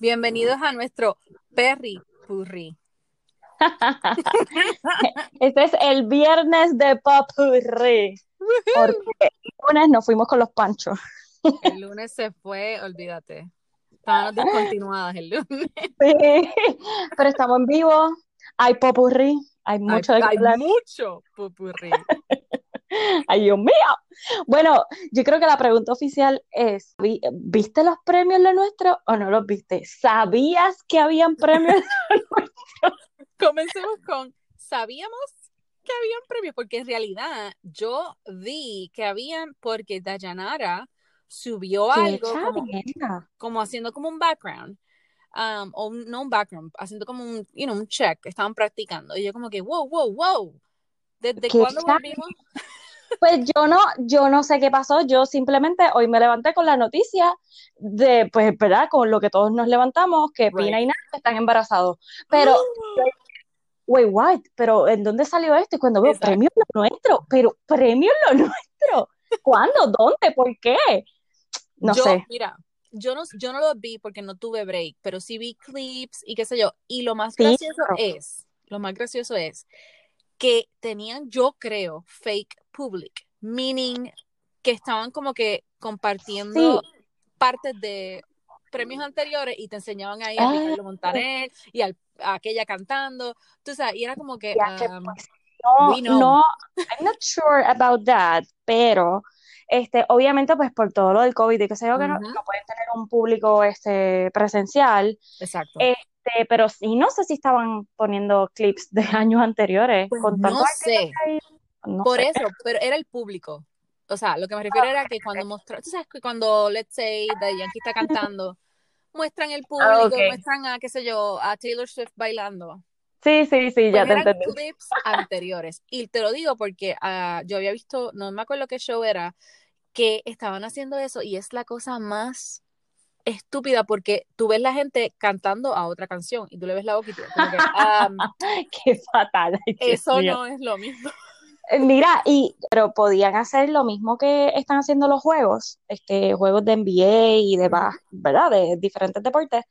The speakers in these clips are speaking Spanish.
Bienvenidos a nuestro Perry Purri. este es el viernes de Popurri. Porque el lunes nos fuimos con los panchos. El lunes se fue, olvídate. Estábamos descontinuadas el lunes. Sí, pero estamos en vivo. Hay Popurri. Hay mucho hay, de hay mucho Popurri. Ay, Dios mío. Bueno, yo creo que la pregunta oficial es, ¿vi- ¿viste los premios lo nuestro o no los viste? ¿Sabías que habían premios lo nuestro? Comencemos con, ¿sabíamos que habían premios? Porque en realidad yo vi que habían, porque Dayanara subió ¡Qué algo como, como haciendo como un background. um, o un- no un background, haciendo como un, you know, un check, estaban practicando. Y yo como que, wow, wow, wow. ¿Desde ¡Qué cuándo volvimos? Pues yo no, yo no sé qué pasó, yo simplemente hoy me levanté con la noticia de, pues, ¿verdad? Con lo que todos nos levantamos, que Pina Right. y Nati están embarazados. Pero, wait, what? ¿Pero en dónde salió esto? Y cuando veo Exacto. premio lo nuestro, pero premio lo nuestro, ¿cuándo? ¿Dónde? ¿Por qué? No yo, sé. mira, yo no, yo no lo vi porque no tuve break, pero sí vi clips y qué sé yo. Y lo más gracioso es, lo más gracioso es que tenían, yo creo, fake public, meaning que estaban como que compartiendo Sí. partes de premios anteriores y te enseñaban ahí a Ah. Ricardo Montaner y al- a aquella cantando, tú sabes, y era como que, um, pues, no, no, I'm not sure about that, pero este, obviamente, pues por todo lo del COVID y que sé yo, que no, pueden tener un público este, presencial, exacto. Este, pero sí, no sé si estaban poniendo clips de años anteriores Pues con no sé. no Por sé. eso, pero era el público. O sea, lo que me refiero era que cuando mostró, tú sabes que cuando, let's say, Daddy Yankee está cantando, muestran el público, Ah, ok. muestran a, qué sé yo, a Taylor Swift bailando. Sí, sí, sí, ya Pues te eran entendí. clips anteriores. Y te lo digo porque ah, yo había visto, no me acuerdo qué show era, que estaban haciendo eso y es la cosa más estúpida porque tú ves la gente cantando a otra canción y tú le ves la boca y tú como que, ah, Qué fatal, ay, eso mío. no es lo mismo. Eh, Mira, y pero podían hacer lo mismo que están haciendo los juegos, este, juegos de NBA y de ¿verdad? De diferentes deportes,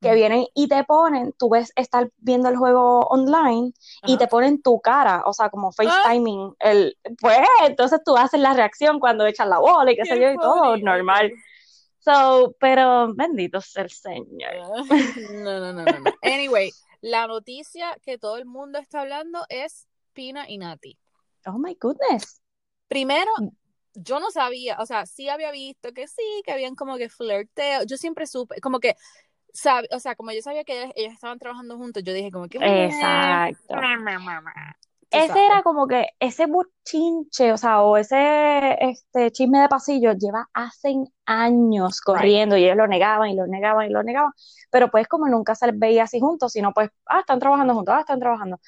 que vienen y te ponen, tú ves estar viendo el juego online y te ponen tu cara, o sea, como FaceTiming, el, pues, entonces tú haces la reacción cuando echan la bola y qué sé Qué yo y todo, normal. So, pero bendito sea el Señor. No, no, no, no, no. Anyway, la noticia que todo el mundo está hablando es Pina y Nati. Oh my goodness. Primero, yo no sabía, o sea, sí había visto que sí, que habían como que flirteo. Yo siempre supe, como que, sab- o sea, como yo sabía que ellos, ellos estaban trabajando juntos, yo dije como que... Exacto. Ese sabes. era como que ese buchinche, o sea, o ese este chisme de pasillo lleva hace años corriendo y ellos lo negaban y lo negaban y lo negaban, pero pues como nunca se les veía así juntos, sino pues, ah, están trabajando juntos, ah, están trabajando.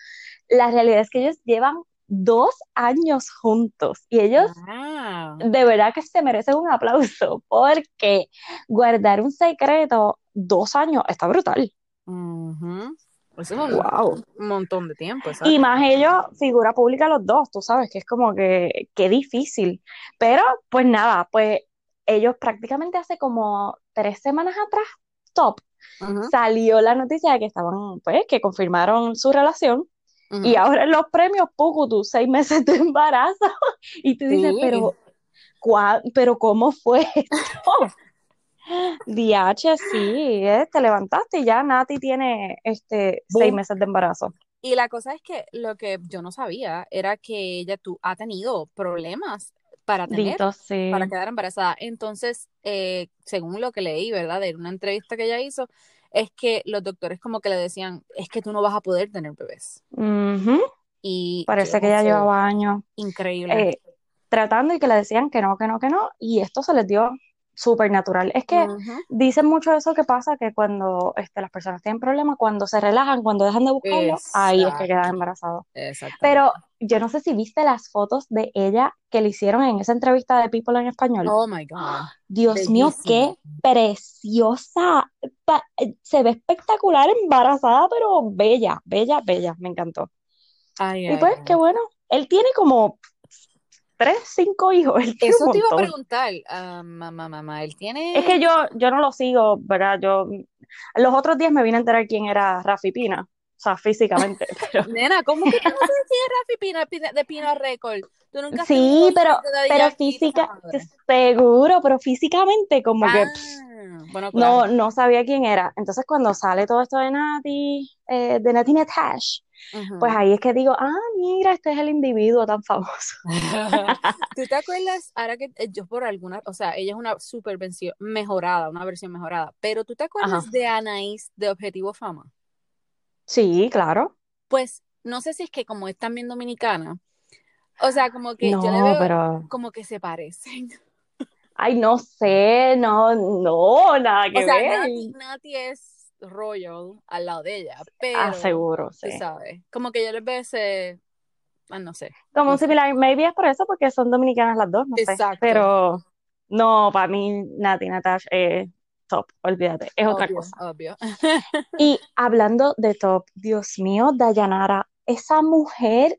La realidad es que ellos llevan dos años juntos y ellos Wow. de verdad que se merecen un aplauso porque guardar un secreto dos años está brutal. Ujú. Eso es un, Wow. un montón de tiempo, ¿sabes? Y más ellos, figura pública los dos, tú sabes que es como que, qué difícil. Pero, pues nada, pues ellos prácticamente hace como tres semanas atrás, top, salió la noticia de que estaban, pues, que confirmaron su relación. Y ahora en los premios, tú seis meses de embarazo. Y tú dices, Sí. pero, ¿cuá- pero ¿cómo fue esto? DH, sí, eh, te levantaste y ya Nati tiene este seis meses de embarazo. Y la cosa es que lo que yo no sabía era que ella tú, ha tenido problemas para tener, Dito, sí. para quedar embarazada. Entonces, eh, según lo que leí, ¿verdad? De una entrevista que ella hizo, es que los doctores como que le decían, es que tú no vas a poder tener bebés. Ujú. Y Parece que sé, llevaba años increíble. eh, tratando y que le decían que no, que no, que no, y esto se les dio súper natural. Es que dicen mucho eso que pasa, que cuando este, las personas tienen problemas, cuando se relajan, cuando dejan de buscarlo, ahí es que quedan embarazados. Pero yo no sé si viste las fotos de ella que le hicieron en esa entrevista de People en Español. Oh my God, Dios mío, qué preciosa. Pa- se ve espectacular embarazada, pero bella, bella, bella. Me encantó. Ay, Y ay, pues, qué bueno. Él tiene como tres, cinco hijos. Él tiene Eso te iba a preguntar, ah, mamá, mamá, él tiene... Es que yo, yo no lo sigo, ¿verdad? Yo los otros días me vine a enterar quién era Rafi Pina, o sea, físicamente, pero Nena, ¿cómo que tú no sabes quién es Rafi Pina, de Pina Record? Tú nunca sí, pero, pero física, seguro, pero físicamente como que Ah, pff, bueno, no, claro. no sabía quién era. Entonces cuando sale todo esto de Nati, eh, de Nati Pues ahí es que digo, ah, mira, este es el individuo tan famoso. ¿Tú te acuerdas? Ahora que eh, yo por alguna, o sea, ella es una super versión mejorada, una versión mejorada, pero ¿tú te acuerdas Ajá. de Anaís de Objetivo Fama? Sí, claro. Pues no sé si es que como es también dominicana, o sea, como que yo le No, veo pero, como que se parecen. ay, no sé, no, no, nada O que sea, ver. Nati, Nati es royal al lado de ella, pero Ah, seguro, sí. sabes, como que yo les veo ese, ah, no sé, Como no un sé. similar, maybe es por eso, porque son dominicanas las dos, no sé. Exacto. Pero no, para mí, Nati Natasha es top, olvídate, es otra cosa. obvio. Y hablando de top, Dios mío, Dayanara, esa mujer,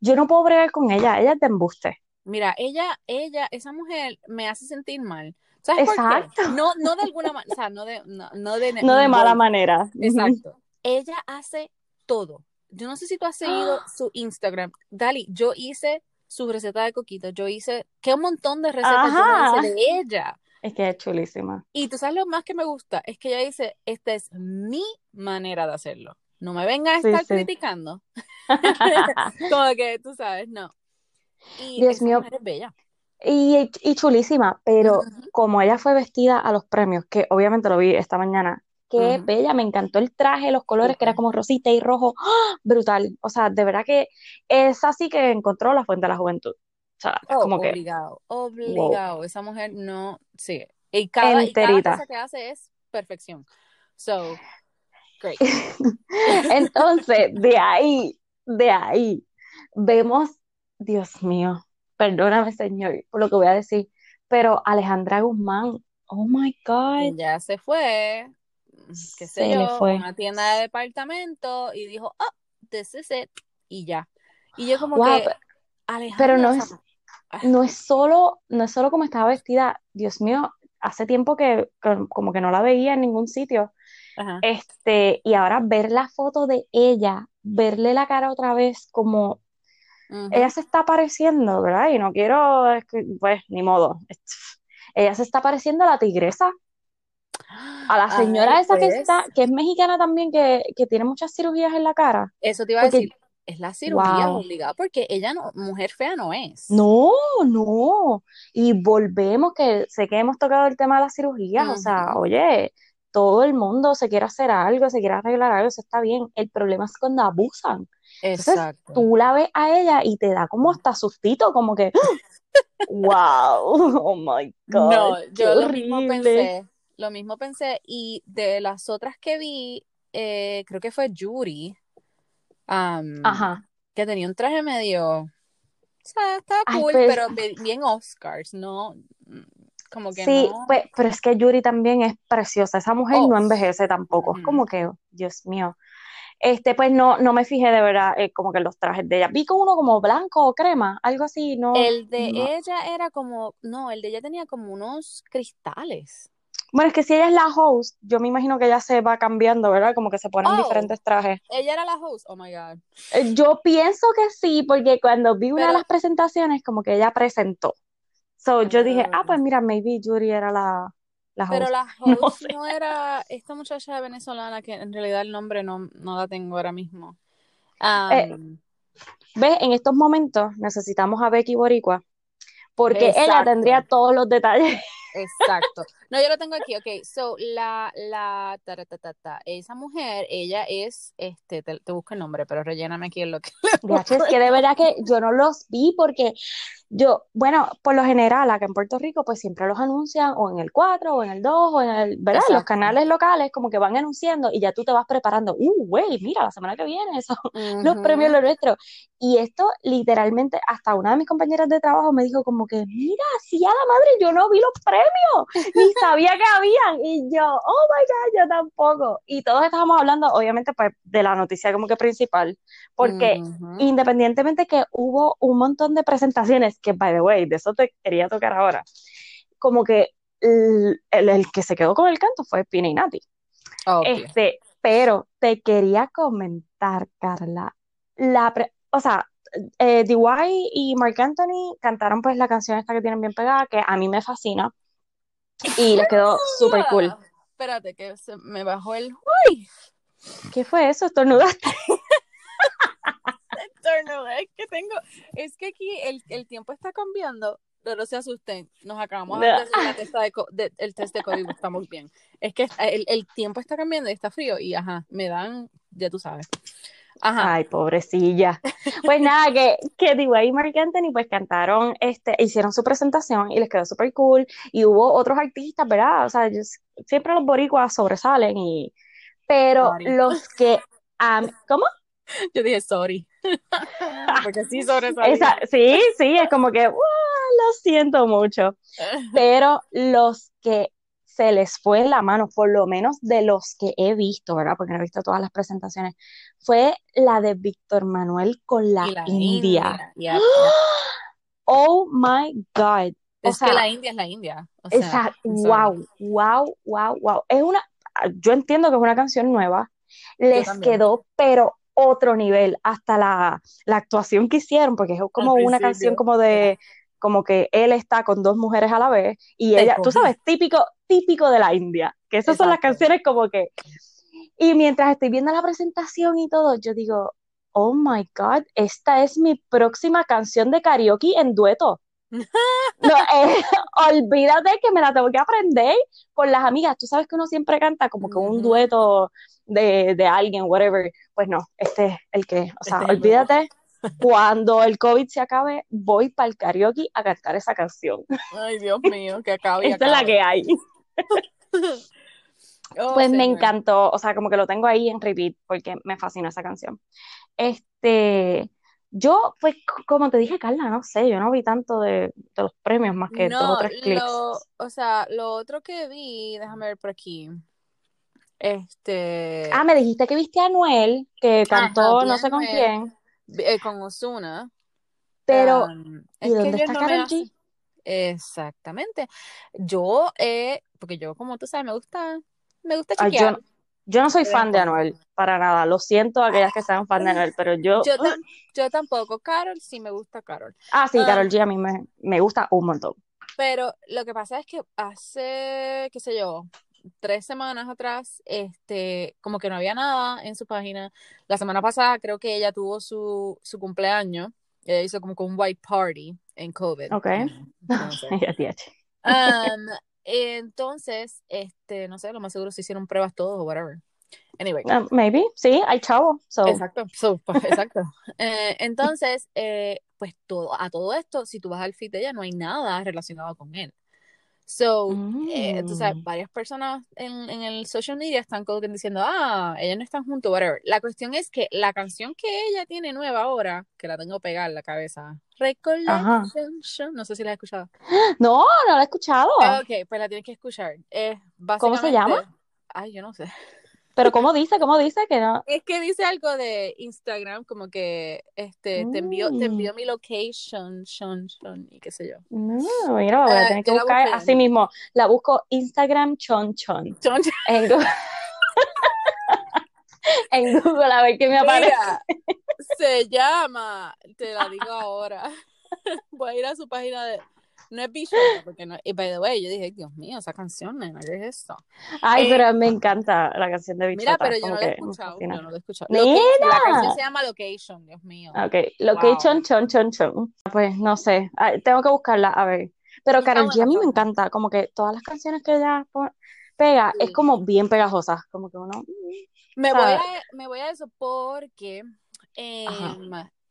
yo no puedo bregar con ella, ella es de embuste. Mira, ella, ella, esa mujer me hace sentir mal. ¿Sabes por qué? Exacto. No, no de alguna manera, o sea, no de, no, no de No de mala manera. Exacto. Ella hace todo. Yo no sé si tú has seguido su Instagram. Dali, yo hice su receta de coquito, yo hice, qué un montón de recetas yo hice de ella. Es que es chulísima. Y tú sabes lo más que me gusta, es que ella dice, esta es mi manera de hacerlo. No me vengas a Sí, estar sí. criticando. Como que tú sabes, no. Y Dios mío. es bella. Y, y chulísima, pero como ella fue vestida a los premios, que obviamente lo vi esta mañana, qué bella, me encantó el traje, los colores, que era como rosita y rojo, ¡ah! brutal. O sea, de verdad que es así que encontró la fuente de la juventud. O sea, Oh, como que, obligado, wow, obligado. Esa mujer no sigue. Y cada, y cada cosa que hace es perfección. So, great. Entonces, de ahí, de ahí, vemos, Dios mío, perdóname, Señor, por lo que voy a decir, pero Alejandra Guzmán, oh my God, Ya se fue, qué sé se le yo, fue. una tienda de departamento y dijo, oh, this is it. Y ya. Y yo como Wow, que, pe- pero Alejandra, no o es, sea, ah, no es solo, no es solo como estaba vestida, Dios mío, hace tiempo que, que como que no la veía en ningún sitio. ajá. Este, y ahora ver la foto de ella, verle la cara otra vez, como ella se está pareciendo, ¿verdad? Y no quiero, pues, ni modo. Ella se está pareciendo a la tigresa, a la señora Ay, esa que pues, está, que es mexicana también, que, que tiene muchas cirugías en la cara. eso te iba a decir, es la cirugía wow. obligada, porque ella no, mujer fea no es. No, no. Y volvemos, que sé que hemos tocado el tema de las cirugías, o sea, oye, todo el mundo se quiere hacer algo, se quiere arreglar algo, eso está bien. El problema es cuando abusan. Entonces, Exacto. tú la ves a ella y te da como hasta sustito, como que, wow, oh my God, No, qué yo lo mismo pensé, lo mismo pensé, y de las otras que vi, eh, creo que fue Yuri, am, Ajá. que tenía un traje medio, o sea, estaba Ay, cool, pues, pero bien Oscars, no, mm, como que sí, no, pues, pero es que Yuri también es preciosa, esa mujer oh, no envejece tampoco, es ujú. como que, Dios mío. Este, pues no, no me fijé de verdad eh, como que los trajes de ella. Vi con uno como blanco o crema, algo así, no, El de no. ella era como, no, el de ella tenía como unos cristales. Bueno, es que si ella es la host, yo me imagino que ella se va cambiando, ¿verdad? Como que se ponen Oh, diferentes trajes. ella era la host, oh my God. Eh, Yo pienso que sí, porque cuando vi una de las presentaciones, como que ella presentó. So, yo dije, ah, ah, pues mira, maybe Yuri era la, la Pero host. la No host sé. no era esta muchacha venezolana que en realidad el nombre no, no la tengo ahora mismo. Eh, Am, ¿ves? En estos momentos necesitamos a Becky Boricua, porque ella tendría exacto, todos los detalles. Exacto. No, yo lo tengo aquí, ok. So, la, la, ta, ta, ta, ta, esa mujer, ella es, este, te, te busco el nombre, pero relléname aquí en lo que busco es que de verdad que yo no los vi porque yo, bueno, por lo general acá en Puerto Rico pues siempre los anuncian o en el 4 o en el 2 o en el, ¿verdad? En los Exacto. canales locales como que van anunciando y ya tú te vas preparando, uh, güey, mira, la semana que viene son los premios lo nuestro. Y esto literalmente hasta una de mis compañeras de trabajo me dijo como que, mira, sí a la madre, yo no vi los premios, ni sabía que habían y yo, oh my God, yo tampoco. Y todos estábamos hablando, obviamente, pues de la noticia como que principal, porque Ujú. independientemente que hubo un montón de presentaciones, que by the way, de eso te quería tocar ahora, como que el, el- el que se quedó con el canto fue Pina y Nati. Este, pero te quería comentar, Carla, la pre- o sea, eh, DY y Marc Anthony cantaron pues la canción esta que tienen bien pegada, que a mí me fascina, y les quedó súper cool. Espérate, que se me bajó el ¿Qué fue eso? ¿Estornudaste? turno. Es que tengo, es que aquí el, el tiempo está cambiando. No, no se asusten, nos acabamos de hacer la testa de, co- de- el test de COVID, estamos bien. Es que el, el tiempo está cambiando y está frío y ajá, me dan, ya tú sabes. Ajá. Ay, pobrecilla. Pues nada, que, que DY y Marc Anthony pues cantaron, este, hicieron su presentación y les quedó súper cool. Y hubo otros artistas, ¿verdad? O sea, yo- siempre los boricuas sobresalen y... Pero Sorry. los que... am- ¿cómo? Yo dije sorry. Porque sí sobresalía. Esa, sí, sí, es como que, "Uah, lo siento mucho. Pero los que se les fue la mano, por lo menos de los que he visto, ¿verdad? Porque no he visto todas las presentaciones, fue la de Víctor Manuel con la India. Oh my God. O Es que sea, la India es la India. O sea, esa, wow, wow, wow, wow. Es una, yo entiendo que es una canción nueva. Les quedó, pero otro nivel, hasta la, la actuación que hicieron, porque es como una principio, canción como de, como que él está con dos mujeres a la vez y Te ella, tú cogí. sabes, típico, típico de la India, que esas son las canciones como que, y mientras estoy viendo la presentación y todo, yo digo, oh my God, esta es mi próxima canción de karaoke en dueto. No, eh, olvídate que me la tengo que aprender con las amigas. Tú sabes que uno siempre canta como que un dueto de, de alguien, whatever. Pues no, este es el que, o sea, Este olvídate, cuando el COVID se acabe, voy para el karaoke a cantar esa canción. Ay, Dios mío, que acabe Esta es la que hay. Oh, Pues me encantó, o sea, como que lo tengo ahí en repeat porque me fascina esa canción. Este, yo, pues, como te dije, Carla, no sé, yo no vi tanto de, de los premios más que dos o No, tres clips. lo, o sea, lo otro que vi, déjame ver por aquí. Este, Ah, me dijiste que viste a Anuel, que cantó no sé con Anuel. quién, eh, con Ozuna. pero Um, ¿y es dónde está no Karol. G? Exactamente. Yo, eh, porque yo, como tú sabes, me gusta, me gusta Ay, yo, chequear yo no soy fan de. Anuel, para nada. Lo siento a aquellas que sean fan de Anuel, pero yo... Yo, tam- yo tampoco. Carol, sí me gusta Carol. Ah, sí, Um, Karol G a mí me, me gusta un montón. Pero lo que pasa es que hace, qué sé yo, tres semanas atrás, este, como que no había nada en su página. La semana pasada creo que ella tuvo su, su cumpleaños. Ella hizo como un white party en COVID. Ok. No sé. Um, entonces, este, no sé, lo más seguro se hicieron pruebas todos o whatever. Anyway. Ah, maybe, sí, hay chavo. So, Exacto, so, pues, exacto. Eh, entonces, eh, pues todo, a todo esto, si tú vas al feed de ella, no hay nada relacionado con él. So, eh, tú sabes, mm, varias personas en, en el social media están como diciendo, ah, ellas no están juntos, whatever. La cuestión es que la canción que ella tiene nueva ahora, que la tengo pegada en la cabeza. Recollection, no sé si la has escuchado. No, no la he escuchado. Ok, pues la tienes que escuchar. Es ¿Cómo se llama? ay, yo no sé. Pero ¿cómo dice? ¿Cómo dice que no? Es que dice algo de Instagram, como que este te envió, te Mm, envió mi location, shon, shon, y qué sé yo. no, mira, voy a Ah, tener que buscar así mismo. La busco Instagram chon chon. Chon, En Google, en Google a ver qué me aparece. Mira, se llama, te la digo ahora. Voy a ir a su página de. No es Bishop, porque no. Y by the way, yo dije, Dios mío, esa canción, nena, ¿qué es esto? Ay, Eh, pero me encanta la canción de Mira, Bichota, pero yo no la he escuchado. Yo no la he escuchado. La canción Mira. se llama Location, Dios mío. Ok, location Wow. chon chon chon. Pues no sé, Ay, tengo que buscarla, a ver. Pero Karol G a mí me encanta, como que todas las canciones que ella pega es como bien pegajosas, como que uno, Me voy a, me voy a eso porque.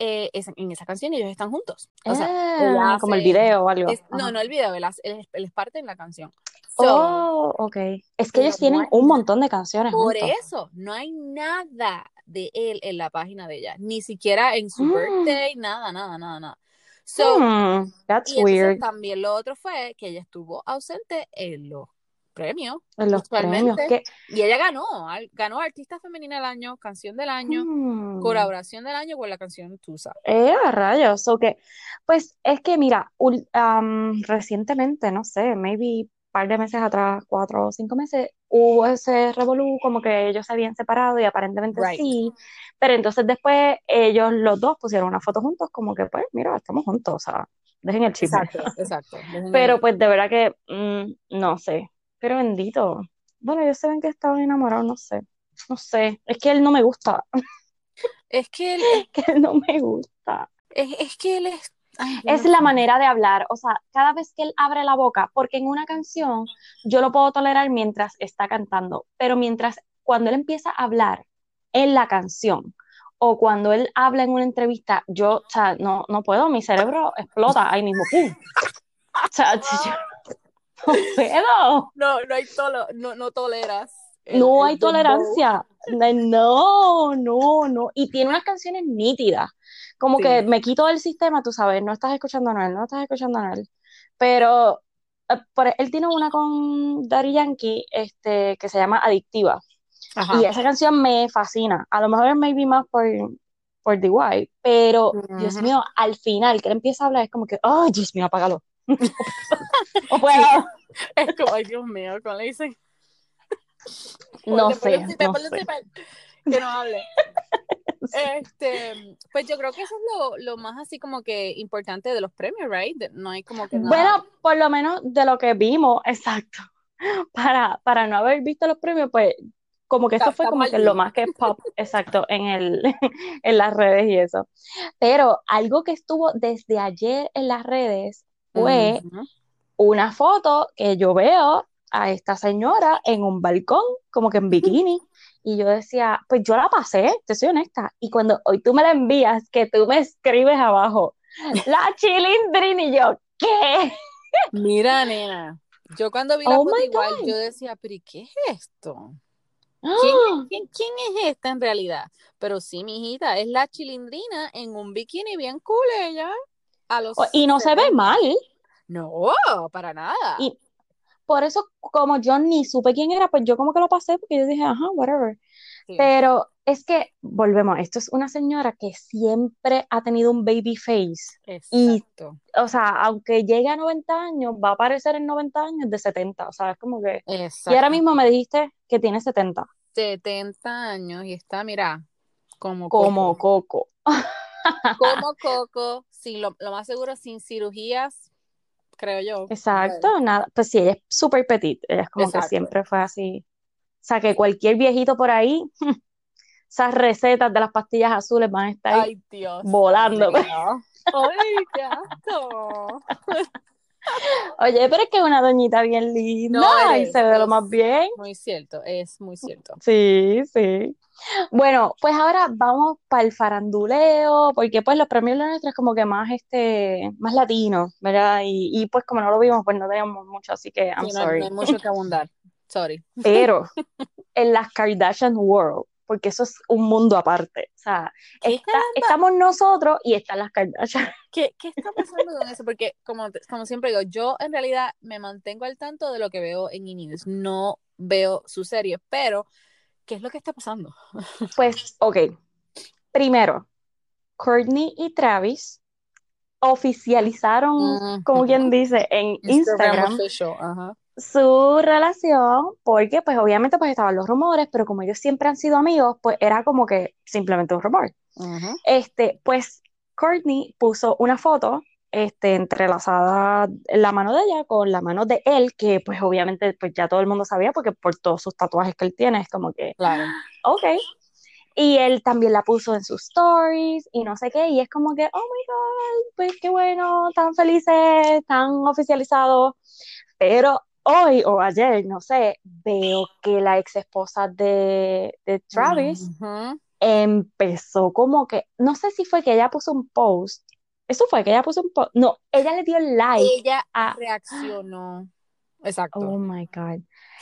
Eh, esa- en esa canción ellos están juntos. O sea, Ah, como el hace. video o algo. es- no, no el video, él, hace- él, es- él es parte en la canción. So, Oh, ok. Es que ellos tienen un montón de canciones Por juntos. eso, no hay nada de él en la página de ella. Ni siquiera en su Mm, birthday, nada, nada, nada, nada. So, hmm, that's y weird. también lo otro fue que ella estuvo ausente en los premios. En los premios. usualmente. Y ella ganó, ganó Artista Femenina del Año, Canción del Año, Hmm. Colaboración del Año con la canción Tusa. Eh, a rayos, o que, pues es que mira, am, recientemente, no sé, maybe un par de meses atrás, cuatro o cinco meses, hubo ese revolú, como que ellos se habían separado y aparentemente Right. sí, pero entonces después ellos los dos pusieron una foto juntos, como que pues, mira, estamos juntos, o sea, dejen el chisme. Exacto, exacto. Dejen Pero el- pues de verdad que, mm, no sé, pero bendito. Bueno, ellos se ven que estaban enamorados, no sé, no sé, es que él no me gusta, Es que él, que él no me gusta. es, es que él es... ay, Es no la manera de hablar, o sea, cada vez que él abre la boca, porque en una canción yo lo puedo tolerar mientras está cantando, pero mientras cuando él empieza a hablar en la canción o cuando él habla en una entrevista, yo, o sea, no, no puedo, mi cerebro explota ahí mismo, ¡pum! O sea, yo no puedo, No, no hay tolo, no, no toleras. el- no hay tolerancia, no, no, no, y tiene unas canciones nítidas, como Sí. que me quito del sistema, tú sabes, no estás escuchando a Noel, no estás escuchando a Noel, pero eh, por- él tiene una con Daddy Yankee, este, que se llama Adictiva, Ajá. y esa canción me fascina, a lo mejor es maybe más por, por DY, pero Dios mío, al final que él empieza a hablar es como que, oh, Dios mío, apágalo, no puedo, Es como, ay Dios mío, ¿cómo le dicen? no sé, no sé. que no hable. Este, pues yo creo que eso es lo, lo más así como que importante de los premios, right? No hay como que nada. Bueno, por lo menos de lo que vimos, exacto. Para, para no haber visto los premios, pues como que esto fue como que lo más que pop, exacto, en el, en las redes y eso. Pero algo que estuvo desde ayer en las redes fue una foto que yo veo a esta señora en un balcón, como que en bikini. Y yo decía, pues yo la pasé, te soy honesta. Y cuando hoy tú me la envías, que tú me escribes abajo, la chilindrina, y yo, ¿qué? Mira, nena, yo cuando vi la Oh foto igual, God. yo decía, pero ¿y qué es esto? ¡Ah! ¿Quién, quién, quién es esta en realidad? Pero sí, mi hijita, es la chilindrina en un bikini bien cool ella. A los Y no se ve 70. mal. No, para nada. Y por eso, como yo ni supe quién era, pues yo como que lo pasé porque yo dije, ajá, whatever. Sí. Pero es que, volvemos, esto es una señora que siempre ha tenido un baby face. Y, Exacto. o sea, aunque llegue a 90 años, va a aparecer en 90 años de 70. O sea, es como que... Y ahora mismo me dijiste que tiene 70, 70 años y está, mira, como como Coco. Coco. Como Coco, sin lo, lo más seguro, sin cirugías, creo yo. Exacto, nada. Pues sí, ella es súper petit. Ella es como que siempre fue así. O sea, que cualquier viejito por ahí, esas recetas de las pastillas azules van a estar Ay, Dios. volando. Ay, qué asco. Oye, pero es que es una doñita bien linda No, y se ve lo más bien. Muy cierto, es muy cierto. Sí, sí. Bueno, pues ahora vamos para el faranduleo, porque pues los premios de nuestros como que más este, más latinos, ¿verdad? Y, y pues como no lo vimos, pues no teníamos mucho, así que I'm Sí, no, hay- no sorry. hay mucho que abundar. Sorry. Pero en las Kardashian World, porque eso es un mundo aparte. O sea, ¿Qué está- estamos nosotros y están las Kardashian. ¿Qué, qué está pasando con eso? Porque, como, como siempre digo, yo en realidad me mantengo al tanto de lo que veo en E! No veo su serie, pero ¿qué es lo que está pasando? Pues, ok. Primero, Courtney y Travis oficializaron, como quien dice, en Instagram su relación, porque pues obviamente pues estaban los rumores, pero como ellos siempre han sido amigos, pues era como que simplemente un rumor. Ujú. Este, pues Courtney puso una foto este, entrelazada en la mano de ella con la mano de él, que pues obviamente pues ya todo el mundo sabía porque por todos sus tatuajes que él tiene es como que, Claro. ok. Y él también la puso en sus stories y no sé qué, y es como que, oh my God, pues qué bueno, tan felices, tan oficializados. Pero hoy o ayer, no sé, veo que la ex esposa de, de Travis empezó como que, no sé si fue que ella puso un post, eso fue que ella puso un post, no, ella le dio like Ella a, reaccionó. Exacto. oh my God,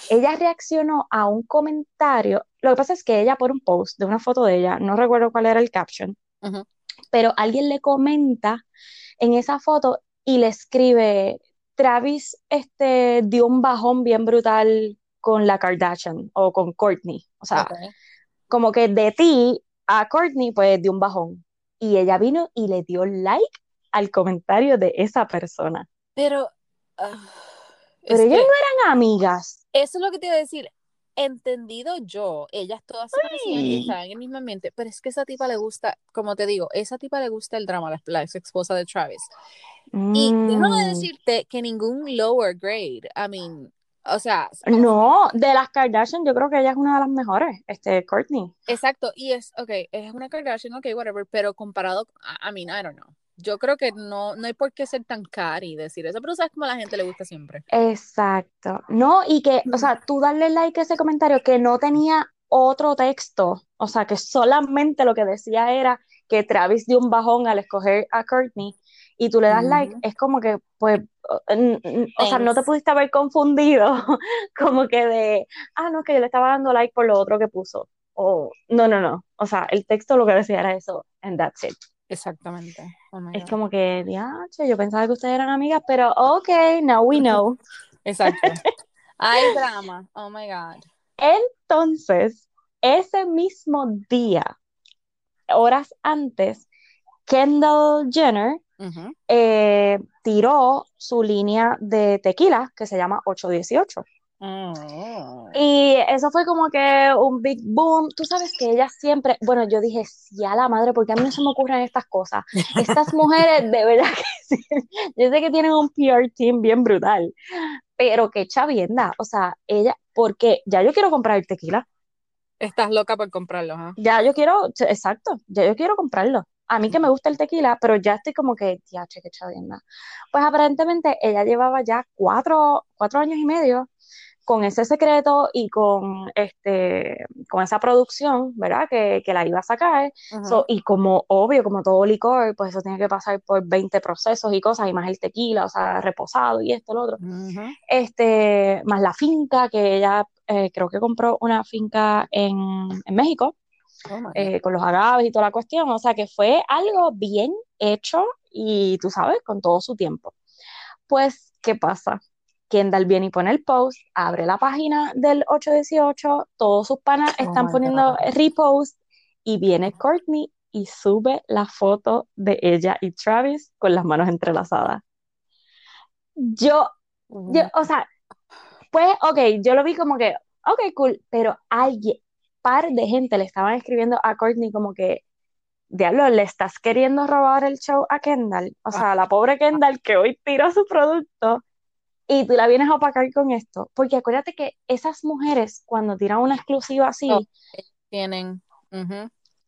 ella reaccionó a un comentario, lo que pasa es que ella por un post de una foto de ella, no recuerdo cuál era el caption, pero alguien le comenta en esa foto y le escribe, Travis este, dio un bajón bien brutal con la Kardashian o con Courtney. O sea, como que de ti a Courtney, pues dio un bajón. Y ella vino y le dio like al comentario de esa persona. Pero, ah, Pero ellas no eran amigas. eso es lo que te iba a decir. Entendido yo, ellas todas se y estaban en el mismo ambiente, pero es que esa tipa le gusta, como te digo, esa tipa le gusta el drama, la, la ex esposa de Travis. Y déjame Mm. decirte que ningún lower grade, I mean, o sea, No, de las Kardashian, yo creo que ella es una de las mejores, este, Courtney. exacto, y es, ok, es una Kardashian, ok, whatever, pero comparado, I I mean, I don't know. Yo creo que no, no hay por qué ser tan cari y decir eso, pero sabes como a la gente le gusta siempre. Exacto. No, y que, o sea, tú darle like a ese comentario que no tenía otro texto, o sea, que solamente lo que decía era que Travis dio un bajón al escoger a Courtney y tú le das like, es como que, pues, o- sea, no te pudiste haber confundido como que de, ah, no, que yo le estaba dando like por lo otro que puso. O, no, no, no. O sea, el texto lo que decía era eso, and that's it. Exactamente. Oh Es como que, diache, yo pensaba que ustedes eran amigas, pero ok, now we know. Exacto. Hay drama. Oh my God. Entonces, ese mismo día, horas antes, Kendall Jenner Eh, tiró su línea de tequila que se llama 818. Mm. Y eso fue como que un big boom. Tú sabes que ella siempre, bueno, yo dije, sí a la madre, porque a mí no se me ocurren estas cosas. Estas mujeres, de verdad que sí. Yo sé que tienen un PR team bien brutal, pero qué chavienda. O sea, ella, porque ya yo quiero comprar el tequila. Estás loca por comprarlos, ¿ah? Ya yo quiero, exacto, ya yo quiero comprarlo. A mí que me gusta el tequila, pero ya estoy como que, che, qué chavienda. Pues aparentemente ella llevaba ya cuatro, cuatro años y medio con ese secreto y con este, con esa producción, ¿verdad? Que, que la iba a sacar. So, y como obvio, como todo licor, pues eso tiene que pasar por 20 procesos y cosas, y más el tequila, o sea, reposado y esto, lo otro. Este, más la finca, que ella eh, creo que compró una finca en, en México Oh eh, con los agaves y toda la cuestión. O sea que fue algo bien hecho y tú sabes, con todo su tiempo. Pues, ¿qué pasa? Kendall viene y pone el post, abre la página del 818, todos sus panas Oh están poniendo God. repost y viene Courtney y sube la foto de ella y Travis con las manos entrelazadas. Yo, yo, o sea, pues, ok, yo lo vi como que, ok, cool, pero alguien, par de gente le estaban escribiendo a Courtney como que, diablo, le estás queriendo robar el show a Kendall. O sea, la pobre Kendall que hoy tiró su producto y tú la vienes a opacar con esto. Porque acuérdate que esas mujeres, cuando tiran una exclusiva así, Oh. Tienen.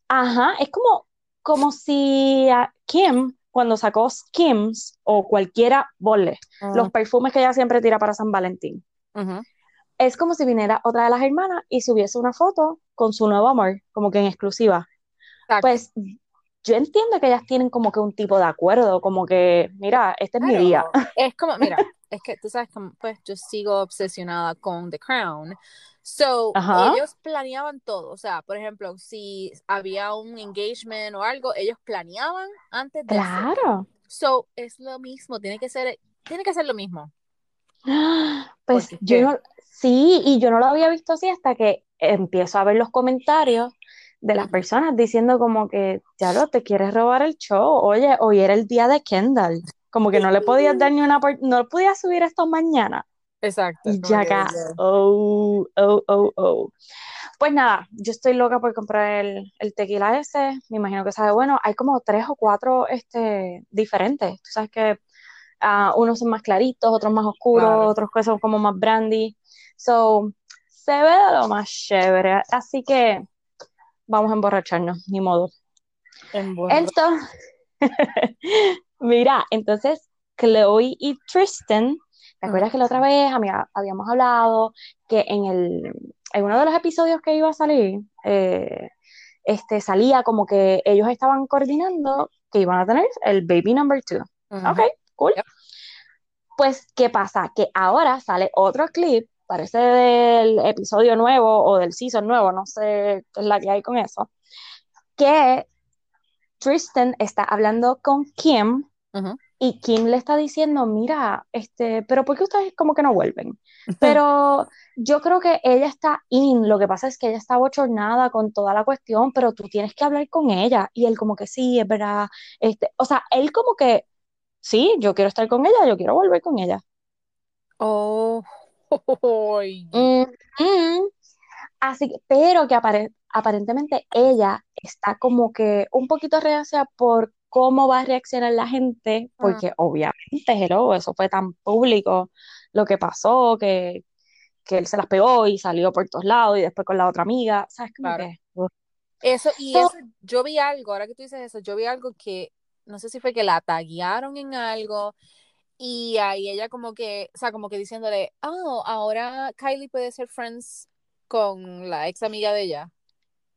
ajá, es como, como si a Kim, cuando sacó Skims o cualquiera, bolle, los perfumes que ella siempre tira para San Valentín. Es como si viniera otra de las hermanas y subiese una foto con su nuevo amor, como que en exclusiva. Exacto. Pues yo entiendo que ellas tienen como que un tipo de acuerdo, como que, mira, este es mi Claro. día. Es como, mira, es que tú sabes que pues yo sigo obsesionada con The Crown. So, Ajá. ellos planeaban todo. O sea, por ejemplo, si había un engagement o algo, ellos planeaban antes de. Claro. So, es lo mismo, tiene que ser, tiene que ser lo mismo. Pues Porque yo sí, y yo no lo había visto así hasta que empiezo a ver los comentarios de las personas diciendo como que, ya lo, te quieres robar el show, oye, hoy era el día de Kendall, como que no le podías dar ni una, no podías subir esto mañana. Exacto. Y ya acá, oh, oh, oh, oh. Pues nada, yo estoy loca por comprar el, el tequila ese, me imagino que sabe bueno. Hay como tres o cuatro este, diferentes. Tú sabes que ah, unos son más claritos, otros más oscuros, Claro. otros que son como más brandy. So, se ve de lo más chévere. Así que vamos a emborracharnos, ni modo. Entonces, mira, entonces Chloe y Tristan, ¿te acuerdas que la otra vez había- habíamos hablado que en el, en uno de los episodios que iba a salir, eh, este, salía como que ellos estaban coordinando que iban a tener el baby number two. Ujú. Ok, cool. Yep. Pues, ¿qué pasa? Que ahora sale otro clip, parece del episodio nuevo o del season nuevo, no sé qué es la que hay con eso, que Tristan está hablando con Kim Ujú. y Kim le está diciendo, mira, este, pero ¿por qué ustedes como que no vuelven? Pero yo creo que ella está in, lo que pasa es que ella está bochornada con toda la cuestión, pero tú tienes que hablar con ella. Y él como que sí, es verdad, este, o sea, él como que, sí, yo quiero estar con ella, yo quiero volver con ella. Oh, Ujú. Así que, pero que apare- aparentemente ella está como que un poquito reacia por cómo va a reaccionar la gente, Ah. porque obviamente, hello, eso fue tan público lo que pasó, que, que él se las pegó y salió por todos lados y después con la otra amiga, ¿sabes? Como Claro. que. Eso, y So- eso, yo vi algo, ahora que tú dices eso, yo vi algo que, no sé si fue que la taguearon en algo, y ahí ella como que, o sea, como que diciéndole, oh, ahora Kylie puede ser friends con la ex amiga de ella.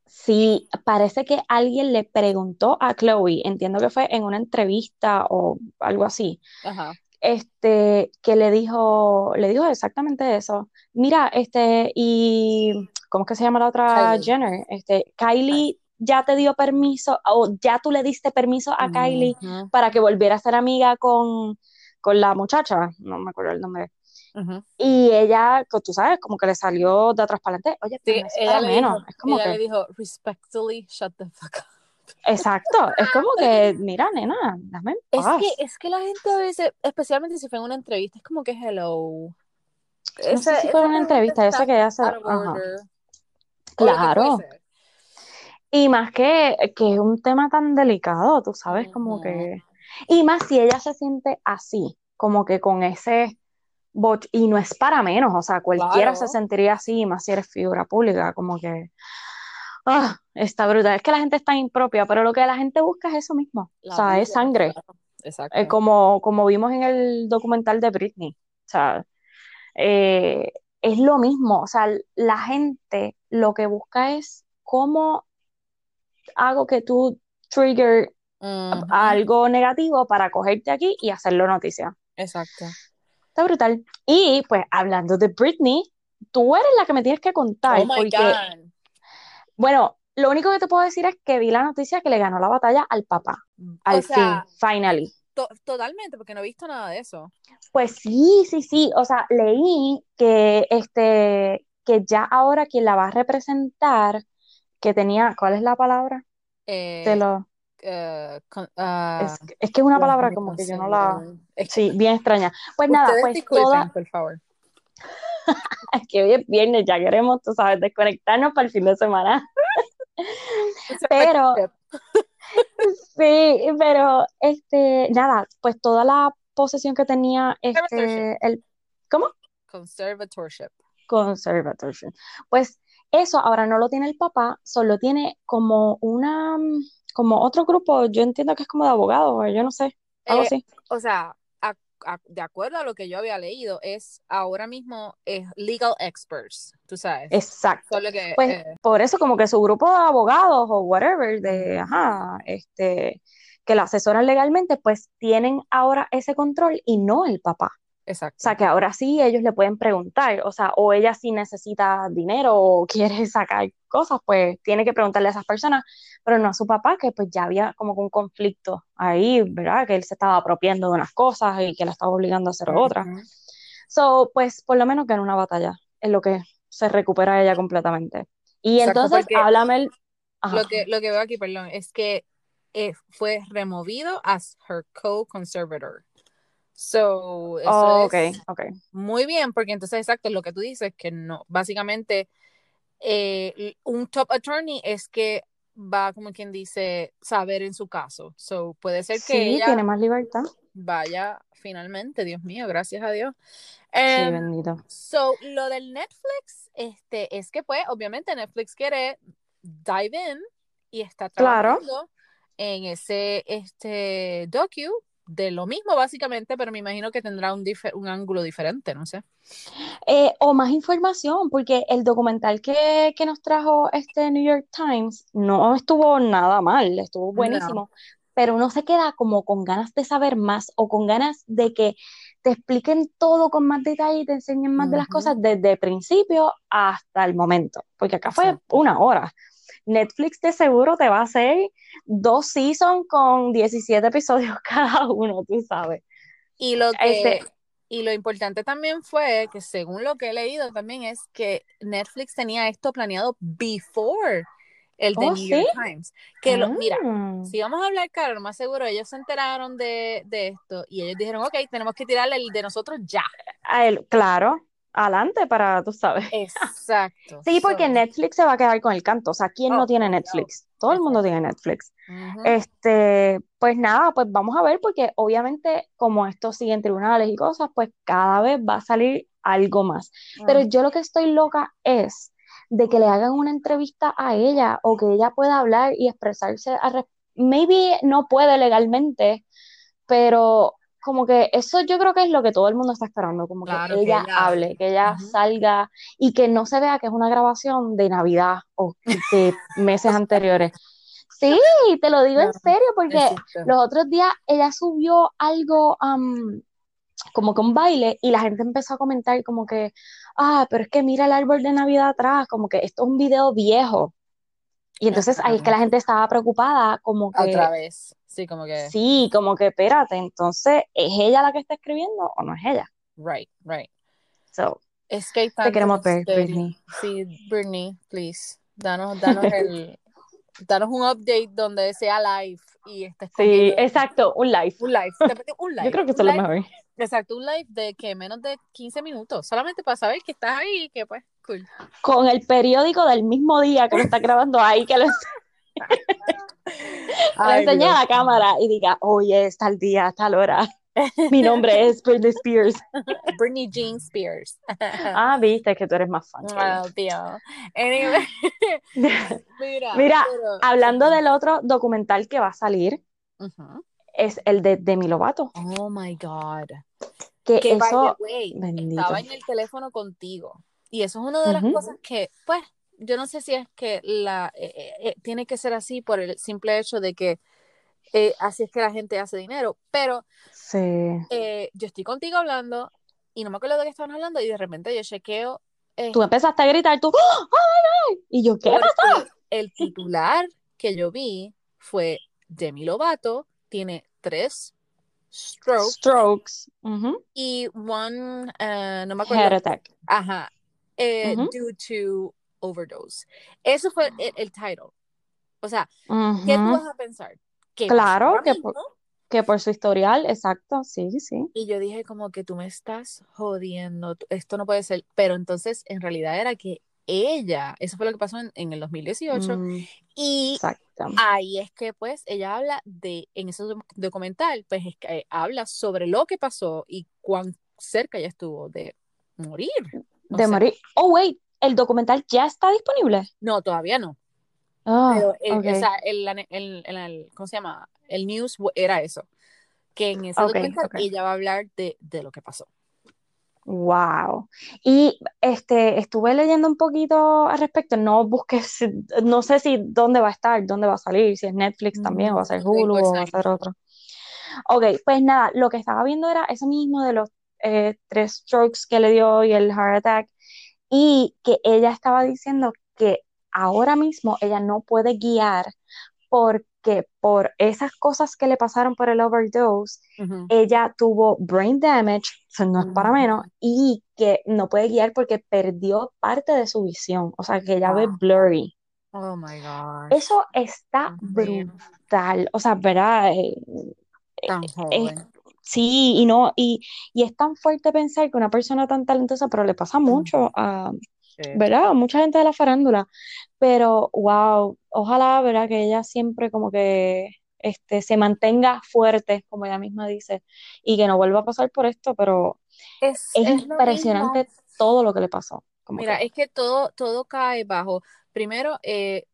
Sí, parece que alguien le preguntó a Chloe, entiendo que fue en una entrevista o algo así, Ajá. este, que le dijo, le dijo exactamente eso. Mira, este, y ¿cómo es que se llama la otra Kylie. Jenner? Este, Kylie ya te dio permiso, o ya tú le diste permiso a Kylie para que volviera a ser amiga con, con la muchacha, no me acuerdo el nombre. ujú. Y ella, tú sabes, como que le salió de atrás para adelante. Oye, Sí, ella le menos. dijo, Es como ella que, le dijo, respectfully, shut the fuck up. exacto, es como que, mira, nena, dame en Es que, es que la gente a veces, especialmente si fue en una entrevista, es como que hello. No sé Esa, si fue esa una entrevista, yo sé que ella se, claro. Y más que, que es un tema tan delicado, tú sabes, como que, y más si ella se siente así, como que con ese bot, y no es para menos, o sea, cualquiera se sentiría así, más si eres figura pública, como que, ah, está brutal. Es que la gente está impropia, pero lo que la gente busca es eso mismo, o sea, es sangre, claro. eh, Exacto. como, como vimos en el documental de Britney, o sea, eh, es lo mismo, o sea, la gente lo que busca es cómo hago que tú trigger algo negativo para cogerte aquí y hacerlo noticia. Exacto. Está brutal. Y pues hablando de Britney, tú eres la que me tienes que contar, Oh porque, God. bueno, lo único que te puedo decir es que vi la noticia que le ganó la batalla al papá, O al sea, fin, finally. to- totalmente, porque no he visto nada de eso. Pues sí, sí, sí, o sea, leí que este, que ya ahora quien la va a representar, que tenía, ¿cuál es la palabra? Te Eh, lo, eh, con- ah, es, es que es una palabra como que yo no la, sí, bien extraña. Pues nada, pues toda, por favor. es que hoy es viernes, ya queremos, tú sabes, desconectarnos para el fin de semana. Pero, sí, pero, este, nada, pues toda la posesión que tenía, este, el, ¿cómo? Conservatorship. Conservatorship. Pues eso ahora no lo tiene el papá, solo tiene como una, como otro grupo, yo entiendo que es como de abogados, yo no sé, algo Eh, así. o sea, a- a- de acuerdo a lo que yo había leído, es ahora mismo es legal experts, tú sabes. Exacto. Que, Pues eh, por eso como que su grupo de abogados o whatever, de, ajá, este, que la asesoran legalmente, pues tienen ahora ese control y no el papá. O exacto. sea, que ahora sí ellos le pueden preguntar, o sea, o ella sí necesita dinero o quiere sacar cosas, pues tiene que preguntarle a esas personas, pero no a su papá, que pues ya había como que un conflicto ahí, ¿verdad? Que él se estaba apropiando de unas cosas y que la estaba obligando a hacer otras. Ujú. So, pues por lo menos ganó una batalla, en lo que se recupera ella completamente. Y Exacto, entonces, háblame el... Ajá. Lo que, lo que veo aquí, perdón, es que eh, fue removido as her co-conservator. So, eso Oh, ok, es ok. muy bien, porque entonces, exacto, lo que tú dices, que no, básicamente, eh, un top attorney es que va, como quien dice, saber en su caso. So, puede ser que Sí, ella tiene más libertad. vaya finalmente, Dios mío, gracias a Dios. Sí, Em, bendito. So, lo del Netflix, este, es que pues, obviamente Netflix quiere dive in y está Claro. trabajando en ese, este, docu de lo mismo básicamente, pero me imagino que tendrá un, ángulo diferente, no sé. Eh, o más información, porque el documental que, que nos trajo este New York Times no estuvo nada mal, estuvo buenísimo, pero uno se queda como con ganas de saber más o con ganas de que te expliquen todo con más detalle y te enseñen más de las cosas desde el principio hasta el momento, porque acá fue una hora. Netflix de seguro te va a hacer dos seasons con 17 episodios cada uno, tú sabes. Y lo que, este, y lo importante también fue que según lo que he leído también es que Netflix tenía esto planeado before el de oh, New York Times. Que lo, mira, ah. si vamos a hablar claro, lo más seguro ellos se enteraron de, de, esto y ellos dijeron, ok, tenemos que tirarle el de nosotros ya. A él, claro, adelante para, tú sabes. Exacto. sí, porque Netflix se va a quedar con el canto. O sea, ¿quién no oh, tiene Netflix? Todo el mundo tiene Netflix. Este, pues nada, pues vamos a ver, porque obviamente, como esto sigue en tribunales y cosas, pues cada vez va a salir algo más. Pero yo lo que estoy loca es de que le hagan una entrevista a ella o que ella pueda hablar y expresarse. A Maybe no puede legalmente, pero como que eso yo creo que es lo que todo el mundo está esperando, como que, ella hable, que ella salga y que no se vea que es una grabación de Navidad o de meses anteriores. Sí, te lo digo en serio, porque los otros días ella subió algo como que un baile y la gente empezó a comentar como que, ah, pero es que mira el árbol de Navidad atrás, como que esto es un video viejo. Y entonces ahí es que la gente estaba preocupada, como que... Otra vez, sí, como que... Sí, como que espérate, entonces, ¿es ella la que está escribiendo o no es ella? Right, right. So, es que te queremos ver, Britney. Sí, Britney, please, danos, danos el... danos un update donde sea live y estés Sí, exacto, un live. Un live, un live. Yo creo que eso es lo mejor. Exacto, un live de que menos de 15 minutos, solamente para saber que estás ahí y que pues, cool. Con el periódico del mismo día que lo está grabando ahí, que lo, enseña a la cámara y diga, oye, está el día, tal hora. Mi nombre es Britney Spears. Britney Jean Spears. ah, viste que tú eres más fan. Tío. Anyway. mira, mira hablando del otro documental que va a salir, es el de Demi Lovato. Oh my God. Que, eso. estaba en el teléfono contigo. Y eso es una de las cosas que, pues, yo no sé si es que la eh, eh, eh, tiene que ser así por el simple hecho de que así es que la gente hace dinero. Pero sí. yo estoy contigo hablando y no me acuerdo de qué estaban hablando y de repente yo chequeo. tú empezaste a gritar, tú, ¡Oh, y yo, ¿qué pasó? El titular que yo vi fue Demi Lovato tiene tres strokes. Strokes. Y one, uh, no me acuerdo. Heart attack. Ajá. Due to overdose. Eso fue el, title. O sea, ¿qué tú vas a pensar? claro, que por, que por su historial, exacto, sí, sí. Y yo dije como que tú me estás jodiendo, esto no puede ser, pero entonces en realidad era que ella, eso fue lo que pasó en, el 2018, mm, y ahí es que pues ella habla de, en ese documental, pues es que, eh, habla sobre lo que pasó y cuán cerca ella estuvo de morir. de morir. Oh, wait, ¿el documental ya está disponible? No, todavía no. Oh, Pero el, o sea, el, ¿cómo se llama? El news era eso, que en ese documental ella va a hablar de, de lo que pasó. Wow. Y este, estuve leyendo un poquito al respecto, no busques, no sé si dónde va a estar, dónde va a salir, si es Netflix también, o va a ser Hulu, o va a ser otro. Ok, pues nada, lo que estaba viendo era eso mismo de los eh, tres strokes que le dio y el heart attack, y que ella estaba diciendo que ahora mismo ella no puede guiar porque que por esas cosas que le pasaron por el overdose, ella tuvo brain damage, no es para menos, y que no puede guiar porque perdió parte de su visión, o sea, que ella ve blurry. Oh my God. Eso está brutal, o sea, ¿verdad? Eh, eh, sí, y no, y, y, es tan fuerte pensar que una persona tan talentosa, pero le pasa mucho a, ¿verdad? Mucha gente de la farándula, pero wow, ojalá, ¿verdad? Que ella siempre como que este, se mantenga fuerte, como ella misma dice, y que no vuelva a pasar por esto, pero es, impresionante todo lo que le pasó. Mira, es que todo, todo cae bajo, primero, eh, eh,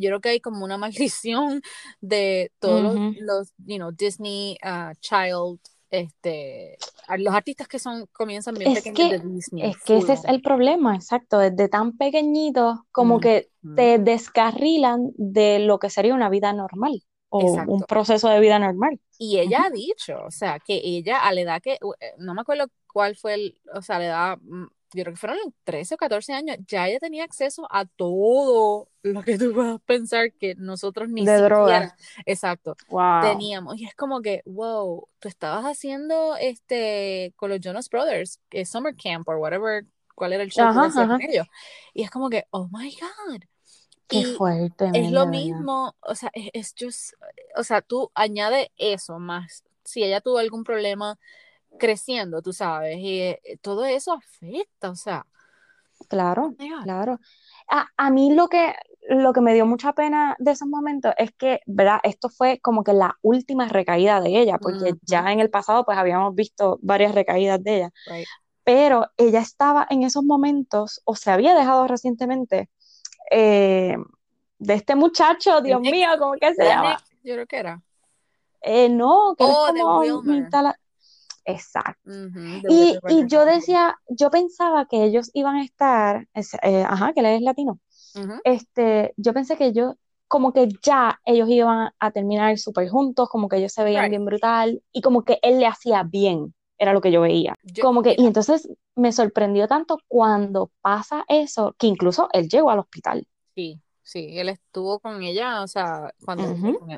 yo creo que hay como una maldición de todos los, you know, Disney uh, Child este, los artistas que son comienzan bien pequeños de Disney. Es que ese es el problema, exacto, desde tan pequeñitos como que te descarrilan de lo que sería una vida normal o un proceso de vida normal. Y ella ha dicho, o sea, que ella a la edad que, eh, no me acuerdo cuál fue el, o sea, la edad yo creo que fueron 13 o 14 años, ya ella tenía acceso a todo lo que tú puedas pensar que nosotros ni De siquiera, droga. exacto, Wow. teníamos. Y es como que, wow, tú estabas haciendo este con los Jonas Brothers, que Summer Camp o whatever, cuál era el show Ajá, que hacían con ellos. Y es como que, oh my God. Qué Y fuerte, es lo mismo, o sea, es, es just, o sea, tú añade eso más, si ella tuvo algún problema creciendo, tú sabes, y eh, todo eso afecta, o sea, Claro, oh claro. A, a mí lo que, lo que me dio mucha pena de esos momentos es que, ¿verdad? Esto fue como que la última recaída de ella, porque ya en el pasado pues habíamos visto varias recaídas de ella, right. pero ella estaba en esos momentos, o se había dejado recientemente, eh, de este muchacho, Dios mío, ¿cómo que se ¿era llama? Yo creo que era. Eh, no, que es Oh, de como Wilmer. Exacto. Y, y yo decía, yo pensaba que ellos iban a estar, es- eh, ajá, que él es latino. Este, yo pensé que ellos, como que ya ellos iban a terminar súper juntos, como que ellos se veían right. bien brutal, y como que él le hacía bien, era lo que yo veía. Yo, Como que, y entonces me sorprendió tanto cuando pasa eso, que incluso él llegó al hospital. sí, sí, él estuvo con ella, o sea, cuando,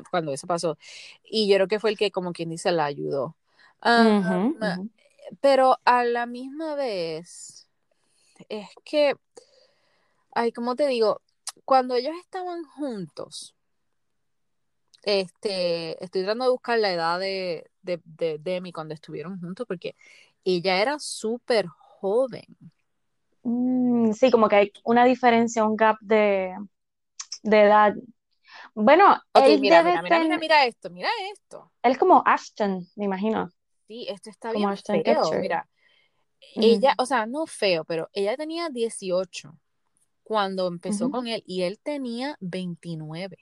cuando eso pasó, y yo creo que fue el que, como quien dice, la ayudó. Um, pero a la misma vez, es que, ay, ¿cómo te digo? Cuando ellos estaban juntos, este, estoy tratando de buscar la edad de, de, de Demi cuando estuvieron juntos, porque ella era súper joven. Mm, sí, como que hay una diferencia, un gap de, de edad. Bueno, Ok, él mira, debe mira, mira, mira, tener, mira esto, mira esto. él es como Ashton, me imagino, Sí, esto está como bien feo. Mira, ella, o sea, no feo, pero ella tenía 18 cuando empezó con él y él tenía 29.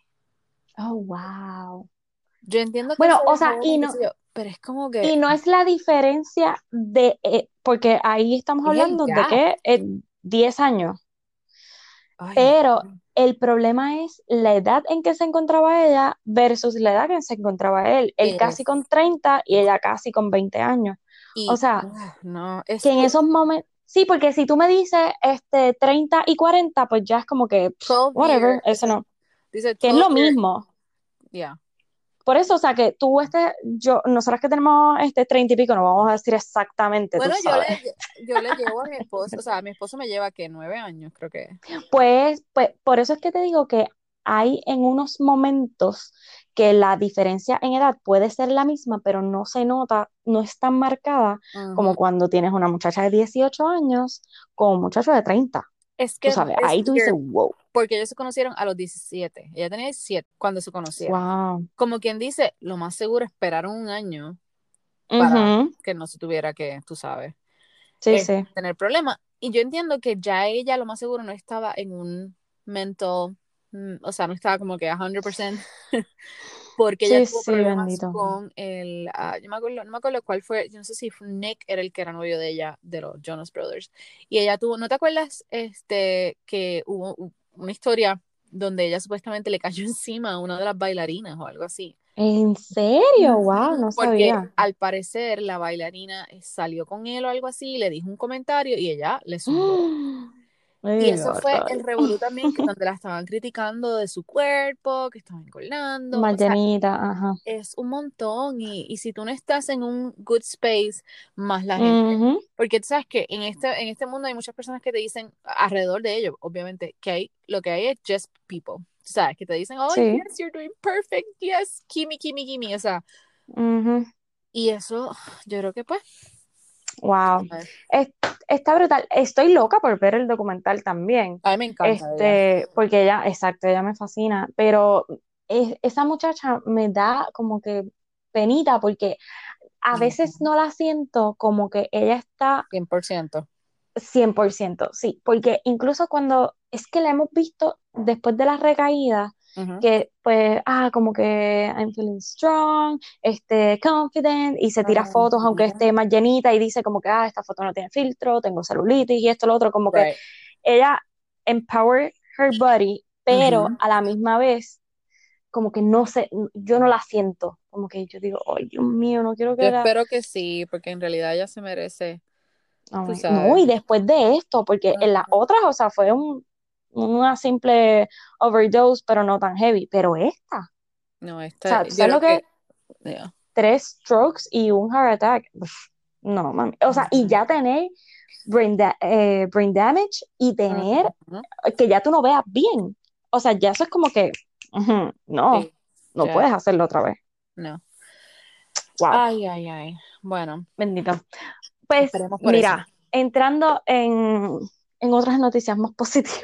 Oh, wow. Yo entiendo que Bueno, o sea, y no, pero es como que y no es la diferencia de, eh, porque ahí estamos hablando de que eh, 10 años, Ay, pero el problema es la edad en que se encontraba ella versus la edad en que se encontraba él. Él casi con 30 y ella casi con 20 años. O y sea, ah, no, es que en esos momentos, sí, porque si tú me dices este 30 y 40, pues ya es como que, pff, 12 whatever, eso no, dice que es 12 lo mismo. yeah. Por eso, o sea, que tú, este, yo, nosotras que tenemos este 30 y pico, no vamos a decir exactamente, tú Bueno, yo sabes. le, yo le llevo a mi esposo, o sea, mi esposo me lleva que nueve años, creo que. Pues, pues, por eso es que te digo que hay en unos momentos que la diferencia en edad puede ser la misma, pero no se nota, no es tan marcada como cuando tienes una muchacha de 18 años con un muchacho de 30. Es Tú que sabes, es ahí tú dices, wow, porque ellos se conocieron a los 17. Ella tenía 17 cuando se conocieron. wow. Como quien dice, lo más seguro esperaron un año para Ujú, que no se tuviera que, tú sabes, Sí, eh, sí. tener problemas. Y yo entiendo que ya ella lo más seguro no estaba en un mental, mm, o sea, no estaba como que a 100%, porque ella Sí, tuvo sí, problemas bendito. con el, ah, yo me acuerdo, no me acuerdo cuál fue, yo no sé si Nick era el que era novio de ella, de los Jonas Brothers. Y ella tuvo, ¿no te acuerdas? Este, que hubo una historia donde ella supuestamente le cayó encima a una de las bailarinas o algo así. ¿En serio? Wow, no Porque sabía. al parecer la bailarina salió con él o algo así, le dijo un comentario y ella le zumbó. Y Ay, eso fue el horror. revolú también, que donde la estaban criticando de su cuerpo, que estaban engordando, Más o sea, ajá. es un montón y, y si tú no estás en un good space, más la gente, Ujú, porque tú sabes que en este, en este mundo hay muchas personas que te dicen alrededor de ellos, obviamente, que hay, lo que hay es just people, tú sabes, que te dicen, oh, Sí. yes, you're doing perfect, yes, gimme, gimme, gimme, o sea, ujú. y eso, yo creo que pues, Wow. Es- está brutal. Estoy loca por ver el documental también. a mí me encanta ella. Este, porque ella, exacto, ella me fascina. Pero es- esa muchacha me da como que penita porque a veces no la siento como que ella está 100%. 100%, sí, porque incluso cuando es que la hemos visto después de las recaídas, Ujú. que pues, ah, como que I'm feeling strong, este, confident, y se tira fotos aunque esté más llenita y dice como que, ah, esta foto no tiene filtro, tengo celulitis y esto, lo otro, como que Right. ella empower her body, pero Ujú. a la misma vez, como que no sé, yo no la siento, como que yo digo, ay, Dios mío, no quiero que Yo ella... espero que sí, porque en realidad ella se merece Oh. No, y después de esto, porque en las otras, o sea, fue un, una simple overdose, pero no tan heavy. Pero esta, No, o esta, sea, yo ¿tú sabes lo que que, yeah. tres strokes y un heart attack? Uf, no, mami. O sea, y ya tener brain, da- eh, brain damage y tener que ya tú no veas bien. O sea, ya eso es como que, no, Sí, no ya, puedes hacerlo otra vez. no. Wow, Ay, ay, ay. Bueno, bendito. Pues eso. mira, entrando en, en otras noticias más positivas.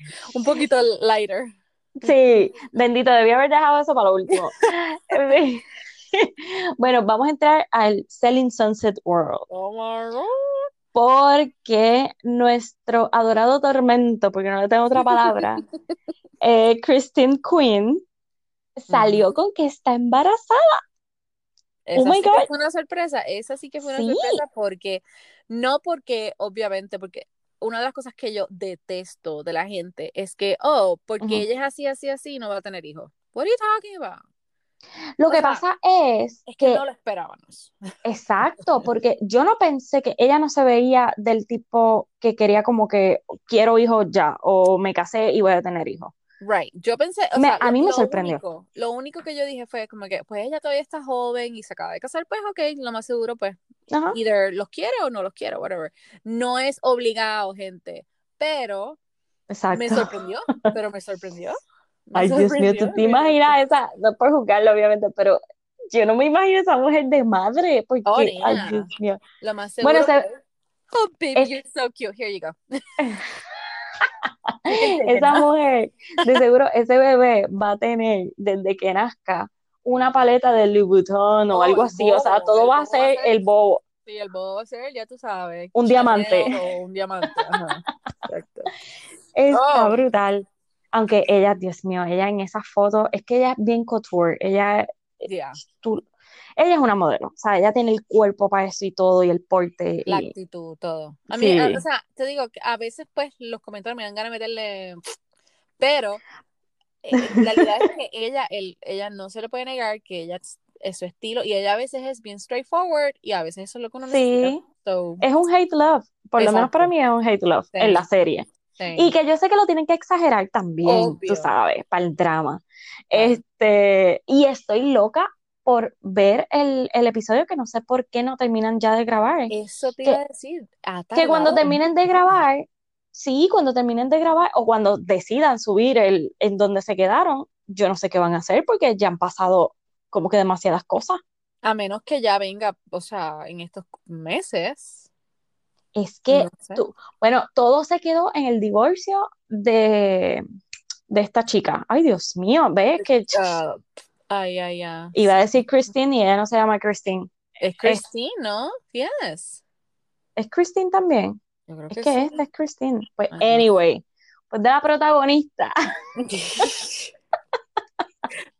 Un poquito lighter. Sí, bendito, debí haber dejado eso para lo último. Bueno, vamos a entrar al Selling Sunset World, Oh my God. porque nuestro adorado tormento, porque no le tengo otra palabra, eh, Christine Quinn, salió con que está embarazada. Esa Oh my sí que God. fue una sorpresa, esa sí que fue una Sí. sorpresa porque, no porque, obviamente, porque una de las cosas que yo detesto de la gente es que, oh, porque ella es así, así, así, no va a tener hijos. What are you talking about? Lo O que sea, pasa es Es que que, no lo esperábamos. exacto, porque yo no pensé que ella no se veía del tipo que quería como que quiero hijos ya, o me casé y voy a tener hijos. Right. Yo pensé, o Me- sea, a lo, mí me sorprendió. único, lo único que yo dije fue como que, pues ella todavía está joven y se acaba de casar, pues ok, lo más seguro, pues, Ajá, either los quiere o no los quiere, whatever. No es obligado, gente, pero me exacto. sorprendió, pero me sorprendió. Me Ay, Dios mío, sorprendió, tú te me imaginas esa, no por juzgarlo, obviamente, pero yo no me imagino esa mujer de madre, Oh, porque, ay, nena. Dios mío. Lo más Bueno, seguro ese- fue, oh, baby, es- you're so cute, here you go. Esa mujer, de seguro, ese bebé va a tener, desde que nazca, una paleta de Louis Vuitton o Oh, algo así, o sea, todo va a ser el bobo, Sí, el bobo va a ser, ya tú sabes, Un diamante. O un diamante, ajá, exacto. está Oh. brutal. Aunque ella, Dios mío, ella en esa foto, es que ella es bien couture, ella, Yeah, tú, ella es una modelo, o sea, ella tiene el cuerpo para eso y todo, y el porte, la y actitud, todo. A mí, Sí. o sea, te digo que a veces pues los comentarios me dan ganas de meterle, pero la realidad es que ella, el, ella no se le puede negar que ella es, su estilo y ella a veces es bien straightforward y a veces eso es lo que uno necesita. sí, So, es un hate love, por lo menos Exacto. para mí es un hate love Sí. en la serie. sí. Y que yo sé que lo tienen que exagerar también, Obvio. tú sabes, para el drama. Claro. Este, y estoy loca por ver el, el episodio que no sé por qué no terminan ya de grabar. Eso te que- iba a decir. que cuando terminen de grabar, sí, cuando terminen de grabar o cuando decidan subir el en donde se quedaron, yo no sé qué van a hacer porque ya han pasado como que demasiadas cosas. A menos que ya venga, o sea, en estos meses. Es que, No sé. tú, bueno, todo se quedó en el divorcio de, de esta chica. Ay, Dios mío, ¿ves? Que Ah, ay, ay, ay. iba a decir Christine y ella no se llama Christine. Es Christine, ¿no? Yes. ¿Es Christine también? Yo creo Es que que sí. esta es Christine. Pues, Ajá. anyway, pues de la protagonista.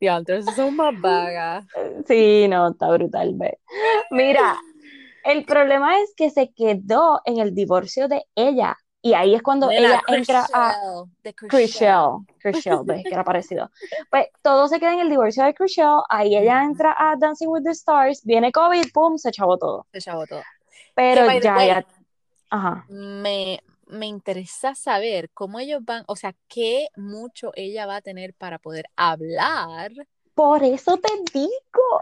Diantre, esas son más vagas. Sí, no, está brutal, ve. Mira, el problema es que se quedó en el divorcio de ella. Y ahí es cuando ella entra a Chrishell, Chrishell. Ves que era parecido. Pues todo se queda en el divorcio de Chrishell. Ahí ella entra a Dancing with the Stars. Viene COVID, pum, se chavó todo. Se chavó todo. Pero ya, ya. Ajá. Me, me interesa saber cómo ellos van, o sea, qué mucho ella va a tener para poder hablar. Por eso te digo,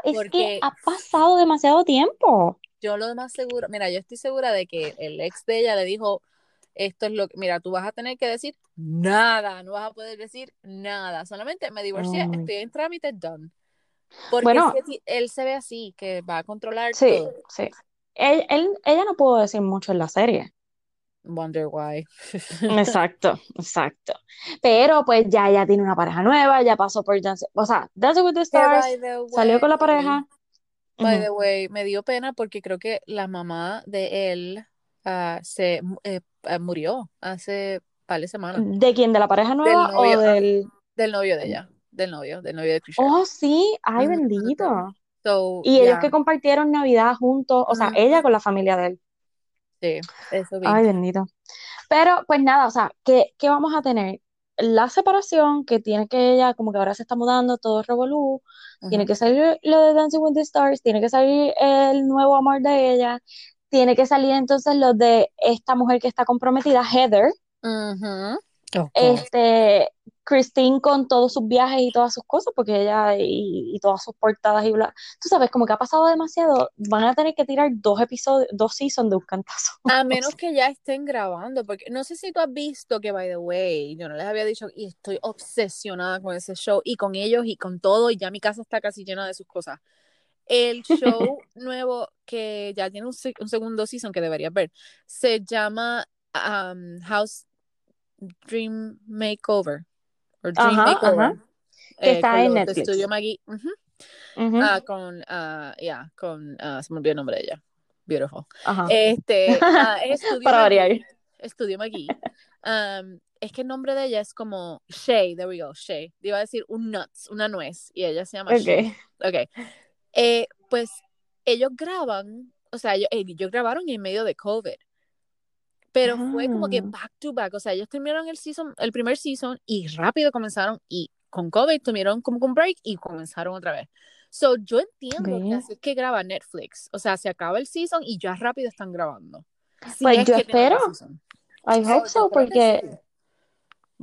es que ha pasado demasiado tiempo. Yo lo más seguro, mira, yo estoy segura de que el ex de ella le dijo, esto es lo que, mira, tú vas a tener que decir nada, no vas a poder decir nada, solamente me divorcié, Oh estoy en trámite, done. Porque Bueno. es que si- él se ve así, que va a controlar Sí, todo. sí. Él- él- ella no pudo decir mucho en la serie. Wonder why. Exacto, exacto. Pero pues ya ella tiene una pareja nueva, ya pasó por Dance, o sea, Dancing with the Stars, salió con la pareja. By the way, me dio pena porque creo que la mamá de él ah, se eh, eh, murió hace par de semanas. ¿De quién? ¿De la pareja nueva novio, o ah. del... Del novio de ella. Del novio, del novio de Chris. Oh, sí, ay, Ujú, bendito. So, Y ellos yeah, que compartieron Navidad juntos, o sea, ella con la familia de él. sí, eso vi. Ay, bendito. Pero pues nada, o sea, ¿qué, qué vamos a tener? La separación que tiene que ella, como que ahora se está mudando, todo es revolú, tiene que salir lo de Dancing with the Stars, tiene que salir el nuevo amor de ella, tiene que salir entonces lo de esta mujer que está comprometida, Heather. God. Este, Christine con todos sus viajes y todas sus cosas, porque ella y, y todas sus portadas y bla. Tú sabes, como que ha pasado demasiado, van a tener que tirar dos episodios, dos seasons de un cantazo. A menos que ya estén grabando, porque no sé si tú has visto que, by the way, yo no les había dicho, y estoy obsesionada con ese show y con ellos y con todo, y ya mi casa está casi llena de sus cosas. El show nuevo que ya tiene un, un segundo season que deberías ver, se llama um, House Dream Makeover. O Dream Ajá, Makeover. ajá. Que eh, está con en Netflix. Studio Maggie. Ujú, Ah, con, ah, yeah, con, ah, se me olvidó el nombre de ella. Beautiful. ajá. Este, ah, es Estudio Para variar. Estudio McGee. Um, es que el nombre de ella es como Shay, there we go, Shay. Iba a decir un nuts, una nuez, y ella se llama Shay. Ok. Ok. Eh, pues ellos graban, o sea, ellos, ellos grabaron en medio de COVID. Pero fue como que Ah. back to back, o sea, ellos terminaron el season, el primer season y rápido comenzaron y con COVID tuvieron como un break y comenzaron otra vez. So, yo entiendo que así es que graba Netflix. O sea, se acaba el season y ya rápido están grabando. Si Pues es yo espero. I So, hope so, que porque.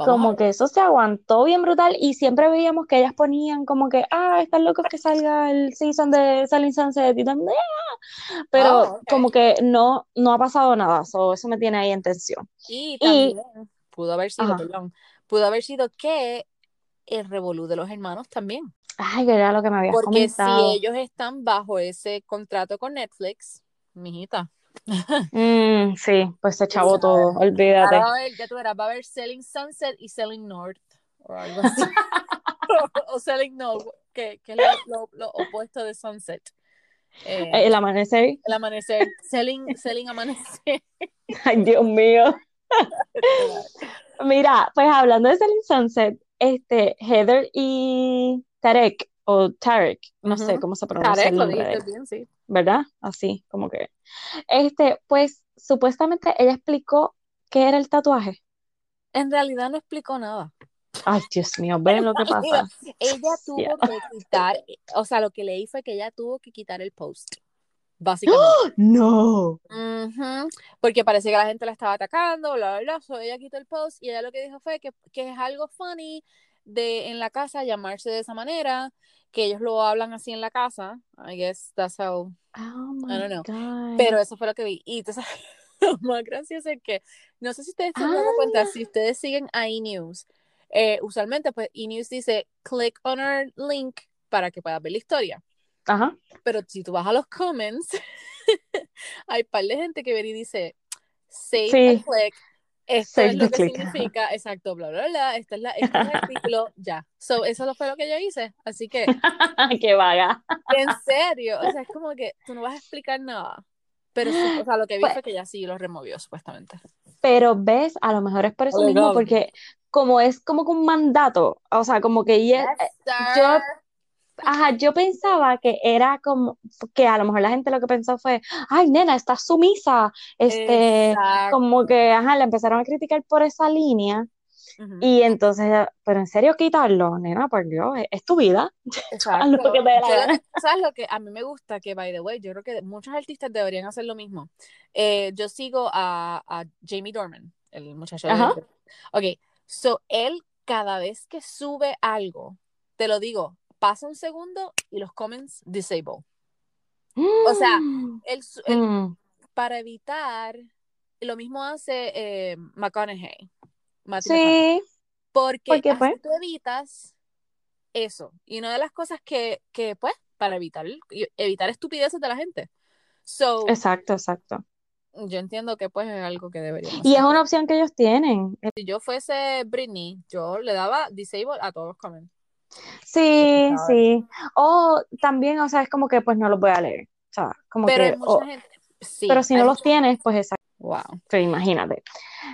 Vamos como que eso se aguantó bien brutal y siempre veíamos que ellas ponían como que, ah, están locos que salga el season de Selling Sunset y también, pero Oh, ok. como que no, no ha pasado nada, so, eso me tiene ahí en tensión. Y pudo haber sido, ajá, perdón, pudo haber sido que el revolú de los hermanos también. ay, que era lo que me habías Porque si ellos están bajo ese contrato con Netflix, mijita, Mm, sí, pues se chavó todo, olvídate. Ahora va a ya tú verás, va a haber Selling Sunset y Selling North o algo así. o Selling North, que, que es lo, lo- lo opuesto de Sunset. Eh, El amanecer, el amanecer, Selling, selling Amanecer. ay, Dios mío. Mira, pues hablando de Selling Sunset, este, Heather y Tarek, o Tarek, no sé cómo se pronuncia Tarek, el lo nombre dijiste bien, sí. ¿Verdad? Así, como que. Este, pues supuestamente ella explicó qué era el tatuaje. En realidad no explicó nada. Ay, Dios mío, ven lo que pasa. ella tuvo que quitar, o sea, lo que leí fue que ella tuvo que quitar el post, básicamente. No. Ujú, Porque parece que la gente la estaba atacando, bla, bla, bla. So, ella quitó el post y ella lo que dijo fue que, que es algo funny de en la casa llamarse de esa manera, que ellos lo hablan así en la casa. I guess that's how, Oh I don't know. God. Pero eso fue lo que vi. Y sabes, lo más gracioso es que, no sé si ustedes se dado cuenta, Ah, si ustedes siguen a E-News, eh, usualmente pues E-News dice, click on our link para que puedas ver la historia. ajá. Pero si tú vas a los comments, hay par de gente que viene y dice, save Sí, and click, esto save es lo que click. significa, exacto, bla, bla, bla, esta es la, este es el artículo, ya. So, eso fue lo que yo hice. Así que, Qué vaga. en serio, o sea, es como que tú no vas a explicar nada. Pero, o sea, lo que vi Pues, fue que ya sí lo removió, supuestamente. pero ves, a lo mejor es por eso mismo, Legal. porque como es como que un mandato, o sea, como que ella, Yes, yo. Ajá, yo pensaba que era como que a lo mejor la gente lo que pensó fue, ay, nena, estás sumisa, este, como Exacto. que, ajá, le empezaron a criticar por esa línea Ujú. y entonces, pero en serio quitarlo, nena, por Dios, es, es tu vida, haz lo que te la Yo ¿sabes lo que a mí me gusta? Que, by the way, yo creo que muchos artistas deberían hacer lo mismo. Eh, yo sigo a, a Jamie Dorman, el muchacho de... Ajá. Ok, so él cada vez que sube algo, te lo digo, pasa un segundo y los comments disable. O sea, él Mm, para evitar, lo mismo hace eh, McConaughey, Matthew McConaughey, sí, porque pues, así tú evitas eso. Y una de las cosas que, que pues, para evitar, evitar estupideces de la gente. So, exacto, exacto. yo entiendo que pues es algo que deberían Y es una opción que ellos tienen. Si yo fuese Britney, yo le daba disable a todos los comments. Sí, ¿sabes? sí. O también, o sea, es como que pues no los voy a leer. O sea, como Pero hay que, mucha o- gente, sí, pero si no los tienes, pues exacto. Wow. Pero imagínate.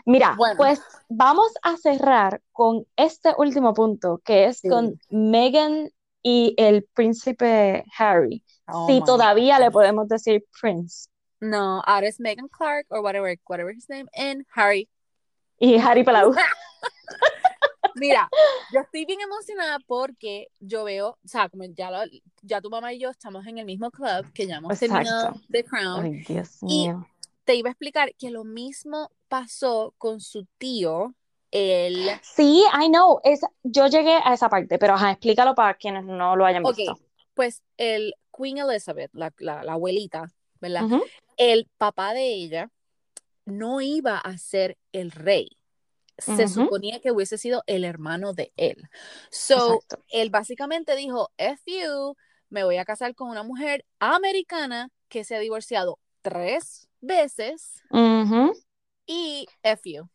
Mira, Bueno. pues vamos a cerrar con este último punto, que es Sí. con Meghan y el príncipe Harry. Oh si todavía le podemos decir Prince. No, ahora es Megan Clark or whatever, whatever his name, and Harry. Y Harry Palau. Mira, yo estoy bien emocionada porque yo veo, o sea, como ya, lo, ya tu mamá y yo estamos en el mismo club que ya hemos terminado Exacto. The Crown. Ay, Dios Y- mío. Te iba a explicar que lo mismo pasó con su tío, el... Sí, I know. Es, yo llegué a esa parte, pero ajá, explícalo para quienes no lo hayan Ok, visto. pues el Queen Elizabeth, la, la, la abuelita, ¿verdad? El papá de ella no iba a ser el rey. Se suponía que hubiese sido el hermano de él. So, Exacto. él básicamente dijo, F you, me voy a casar con una mujer americana que se ha divorciado tres veces y F you.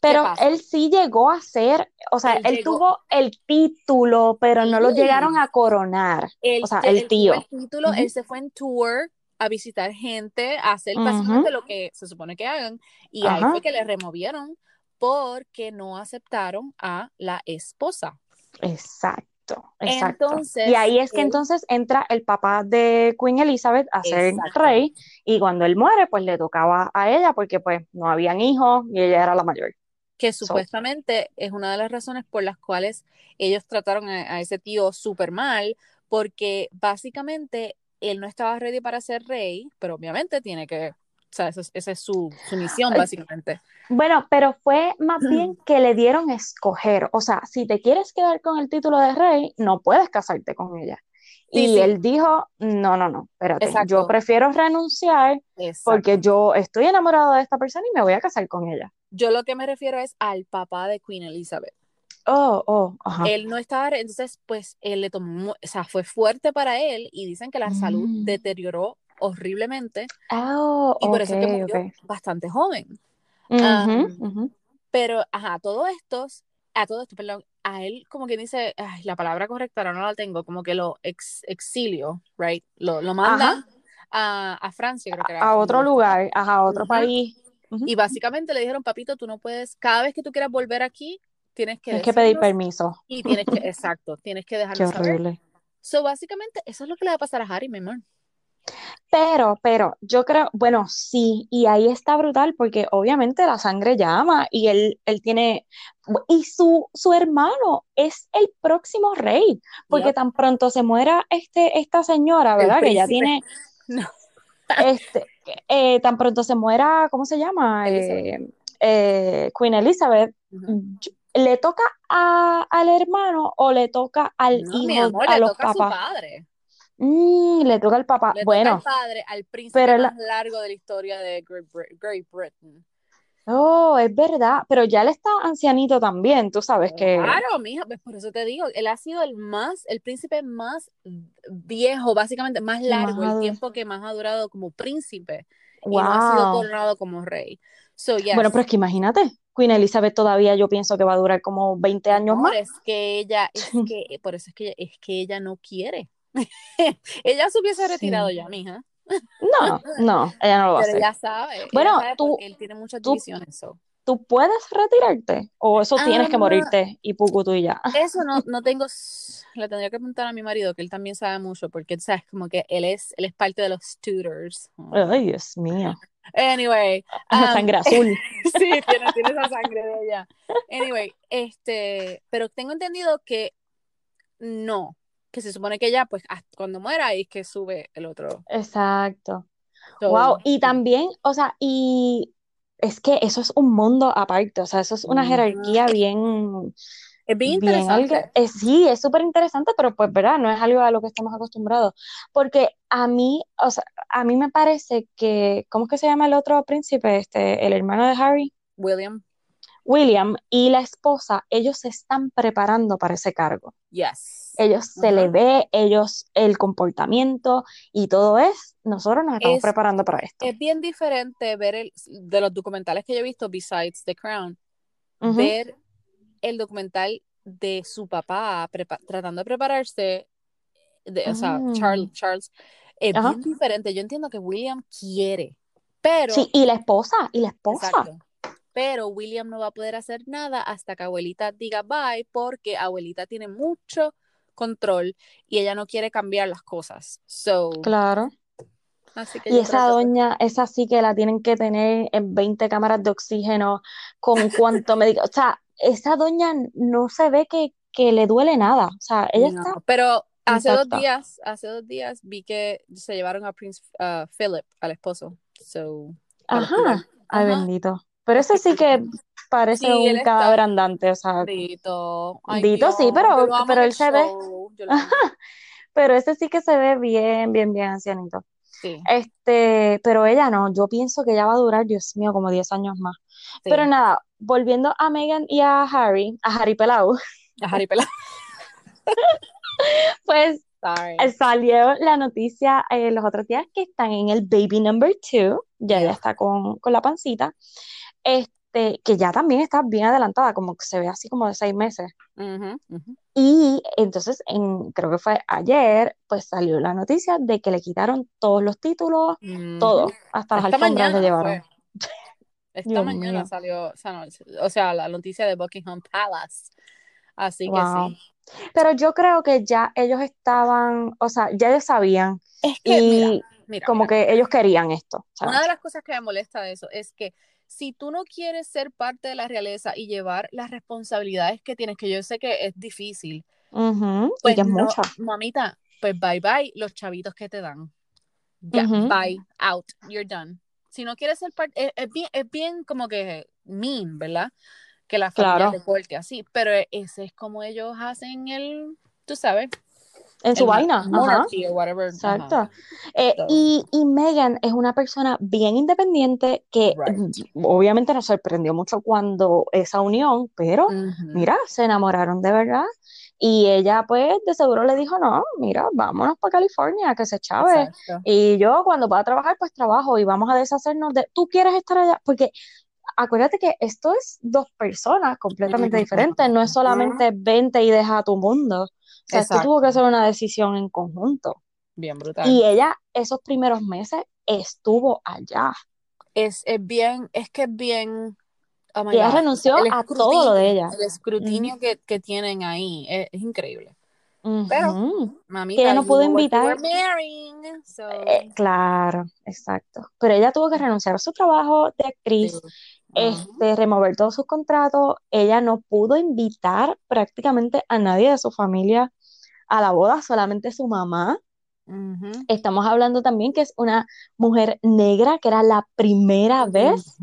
Pero él sí llegó a ser, o sea, Él tuvo el título, pero no lo llegaron a coronar. Él, O sea, el tío. el título, Ujú. él se fue en tour a visitar gente, a hacer básicamente lo que se supone que hagan, y ahí fue que le removieron porque no aceptaron a la esposa. Exacto, exacto. Entonces, Y ahí es que él- entonces entra el papá de Queen Elizabeth a ser rey, y cuando él muere, pues le tocaba a ella, porque pues no habían hijos y ella era la mayor. que So- supuestamente es una de las razones por las cuales ellos trataron a, a ese tío súper mal, porque básicamente él no estaba ready para ser rey, pero obviamente tiene que, o sea, esa es, esa es su, su misión, básicamente. Bueno, pero fue más bien que le dieron a escoger. O sea, si te quieres quedar con el título de rey, no puedes casarte con ella. Sí, y sí. él dijo, no, no, no, espérate, Exacto. yo prefiero renunciar Exacto. porque yo estoy enamorado de esta persona y me voy a casar con ella. Yo lo que me refiero es al papá de Queen Elizabeth. Oh, oh, ajá. Él no estaba, entonces, pues, él le tomó, o sea, fue fuerte para él y dicen que la salud Mm. deterioró horriblemente Oh, y por eso es que murió ok. bastante joven. Ujú, Um, ujú. Pero, ajá, todo esto, a todo esto, perdón, a él como que dice, ay, la palabra correcta ahora no la tengo, como que lo ex, exilio, right? Lo, lo manda a, a Francia, creo que era. A otro lugar, ajá, a otro Ujú. país. Ujú. Y básicamente le dijeron, papito, tú no puedes, cada vez que tú quieras volver aquí, tienes que Tienes que pedir permiso. y tienes que, exacto, tienes que Qué dejarnos saber. horrible. So, básicamente, eso es lo que le va a pasar a Harry, mi amor. Pero, pero, yo creo, bueno, sí, y ahí está brutal porque obviamente la sangre llama y él, él tiene, y su, su hermano es el próximo rey, porque tan pronto se muera este, esta señora, ¿verdad? Que ya tiene, No. este, eh, tan pronto se muera, ¿cómo se llama? Elizabeth. Eh, eh, Queen Elizabeth, ¿le toca a- al hermano o le toca al No, mi hijo, amor, a le los toca a su padre. Mm, le toca al papá. Le toca Bueno. al padre, al príncipe pero más largo de la historia de Great, Great Britain. Oh, es verdad, pero ya él está ancianito también, tú sabes que Claro, mija, pues por eso te digo, él ha sido el más, el príncipe más viejo, básicamente más largo, Más el tiempo que más ha durado como príncipe y no ha sido wow. coronado como rey. So, yes. Bueno, pero es que imagínate, Queen Elizabeth todavía yo pienso que va a durar como 20 años Amor, más. es que ella, es que, por eso es que, es que ella no quiere. ella se hubiese Sí. retirado ya, mija. No, no, ella no lo va a Pero hacer. ella sabe, ella Bueno, sabe tú- él tiene muchas tú- divisiones. so. ¿Tú puedes retirarte? ¿O eso tienes que Ah. morirte y pucu tú y ya? Eso no, no tengo, le tendría que preguntar a mi marido, que él también sabe mucho, porque sabes como que él es, él es parte de los tutors. Ay, Dios mío. Anyway, La um, sangre azul. sí, tiene, tiene esa sangre de ella. Anyway, este, pero tengo entendido que no, que se supone que ella, pues, cuando muera ahí es que sube el otro. Exacto. So, Wow, y también, o sea, y es que eso es un mundo aparte, o sea, eso es una jerarquía bien, es bien bien algo, interesante. eh, sí, es súper interesante, pero pues, ¿verdad? No es algo a lo que estamos acostumbrados, porque a mí, o sea, a mí me parece que, ¿cómo es que se llama el otro príncipe? Este, el hermano de Harry, William, William, y la esposa, ellos se están preparando para ese cargo. yes. Ellos se Ajá. le ve, ellos, el comportamiento y todo es, nosotros nos estamos Es- preparando para esto. Es bien diferente ver el, de los documentales que yo he visto, besides The Crown, Ujú. ver el documental de su papá tratando de prepararse, de, o sea, Mm. Charles, Charles, es Ajá. bien diferente. Yo entiendo que William quiere, pero, Sí, y la esposa, y la esposa. exacto, pero William no va a poder hacer nada hasta que abuelita diga bye, porque abuelita tiene mucho control y ella no quiere cambiar las cosas. So, Claro. así que Y esa que- doña, esa sí que la tienen que tener en 20 cámaras de oxígeno, con cuánto médico. O sea, esa doña no se ve que, que le duele nada. O sea, ella No, está pero hace dos días, hace dos días vi que se llevaron a Prince uh, Philip, al esposo. So, Ajá. Ay, Ajá. bendito. Pero ese sí que parece Sí, un cadáver andante, o sea, Dito. Ay, Dito, sí, pero- pero él se ve- pero ese sí que se ve bien, bien, bien ancianito. Sí, Este, pero ella no, yo pienso que ella va a durar, Dios mío, como 10 años más. sí. Pero nada, volviendo a Meghan y a Harry, a Harry Pelau, A Harry Pelá. pues Sorry. eh, salió la noticia eh, los otros días que están en el baby number two, ya ella está con, con la pancita, este, que ya también está bien adelantada, como que se ve así como de seis meses. Y entonces, en, creo que fue ayer, pues salió la noticia de que le quitaron todos los títulos, todo, hasta las Esta alfombras le mañana llevaron. fue. Esta Dios mañana mío. salió, o sea, no, o sea, la noticia de Buckingham Palace. Así Wow. que sí. Pero yo creo que ya ellos estaban, o sea, ya ellos sabían Es que, y mira, mira, como mira. que ellos querían esto, ¿sabes? Una de las cosas que me molesta de eso es que si tú no quieres ser parte de la realeza y llevar las responsabilidades que tienes, que yo sé que es difícil, pues no, mucho. mamita, pues bye bye los chavitos que te dan. Ya, Ujú. bye, out, you're done. Si no quieres ser parte, es, es bien, es bien como que mean, ¿verdad? Que la familia Claro. te corte así, pero ese es como ellos hacen el, tú sabes, En su vaina, ajá. o whatever. ajá. Exacto. Eh, So. y, y Meghan es una persona bien independiente que Right. mm, obviamente nos sorprendió mucho cuando esa unión, pero Ujú. mira, se enamoraron de verdad. Y ella pues de seguro le dijo, no, mira, vámonos para California, que se chave. Exacto. Y yo cuando pueda trabajar, pues trabajo y vamos a deshacernos de, tú quieres estar allá, porque acuérdate que esto es dos personas completamente diferentes, no es solamente vente y deja tu mundo. O sea, tuvo que ser una decisión en conjunto. Bien brutal. Y ella esos primeros meses estuvo allá. es, es bien, es que es bien, oh Y ella renunció a todo lo de ella. el escrutinio que, que tienen ahí es, es increíble. Pero, Que mamita, ella no pudo invitar. marrying, so, Eh, claro, exacto. Pero ella tuvo que renunciar a su trabajo de sí. actriz, este, remover todos sus contratos. Ella no pudo invitar prácticamente a nadie de su familia a la boda, solamente su mamá. Estamos hablando también que es una mujer negra, que era la primera vez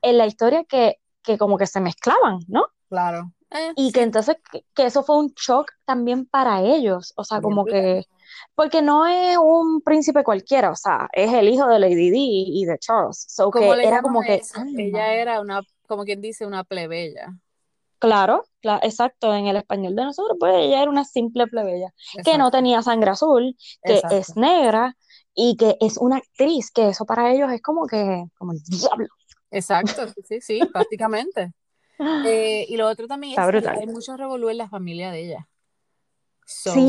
en la historia que, que como que se mezclaban, ¿no? Claro. Eh, Y que entonces que, que eso fue un shock también para ellos, o sea, bien como que, porque no es un príncipe cualquiera, o sea, es el hijo de Lady Di y de Charles, so ¿Cómo que era como que, anda, Ella era una, como quien dice, una plebeya. Claro, cla- exacto, en el español de nosotros, pues ella era una simple plebeya, que no tenía sangre azul, que es negra y que es una actriz, que eso para ellos es como que, como el diablo. Exacto, sí, sí, prácticamente. Eh, y lo otro también Está es que hay mucho revolú en la familia de ella. So, Sí,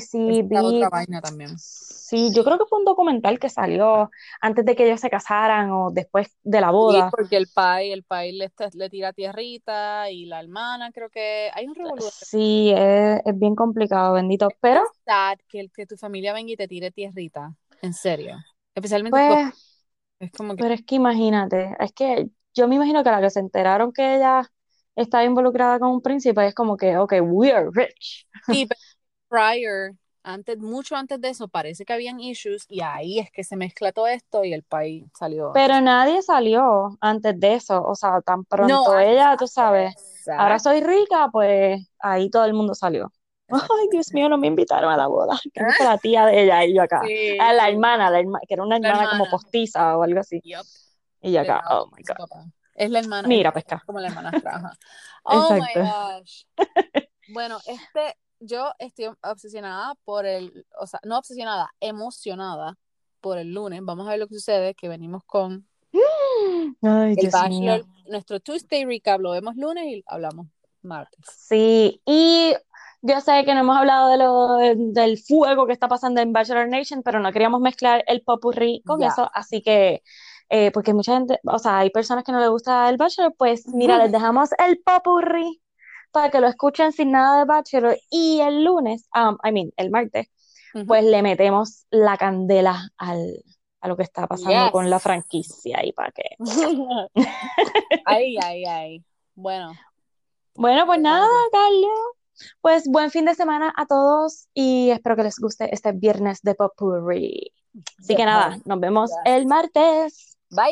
sí, vi, otra vaina también. sí, yo creo que fue un documental que salió antes de que ellos se casaran o después de la Sí, boda. porque el pai, el pai le, le tira tierrita y la hermana creo que hay un revolú. Sí, es, es bien complicado, bendito, Es pero sad que, el- que tu familia venga y te tire tierrita, en serio. Especialmente pues, Es como que pero es que imagínate, es que yo me imagino que a la que se enteraron que ella estaba involucrada con un príncipe es como que, ok, we are rich. sí, pero prior, antes, mucho antes de eso, parece que habían issues y ahí es que se mezcla todo esto y el país salió. Pero nadie salió antes de eso, o sea, tan No, pronto ah, ella, tú exacto, sabes, ahora exacto. soy rica, pues ahí todo el mundo salió. Ay, Dios mío, no me invitaron a la boda. Que fue la tía de ella y yo acá. Sí, Ah, la hermana, la herma- que era una la hermana como hermana. postiza o algo así. Yup. Y yo acá, la- oh my God. papá. Es la hermana, Mira, es pesca. como la hermanastra. ajá. Oh my gosh. Bueno, este, yo estoy obsesionada por el, o sea, no obsesionada, emocionada por el lunes. Vamos a ver lo que sucede, que venimos con Ay, el Bachelor, nuestro Tuesday recap, lo vemos lunes y hablamos martes. Sí, y yo sé que no hemos hablado de lo, del fuego que está pasando en Bachelor Nation, pero no queríamos mezclar el popurrí con Ya. eso, así que, eh, porque mucha gente, o sea, hay personas que no les gusta el Bachelor, pues mira, les dejamos el popurrí para que lo escuchen sin nada de Bachelor, y el lunes, um, I mean, el martes, pues le metemos la candela al, a lo que está pasando con la franquicia y para que... ay, ay, ay. Bueno, Bueno, pues nada, Carla. Pues buen fin de semana a todos y espero que les guste este viernes de Popurri. Así que nada, nos vemos el martes. Bye.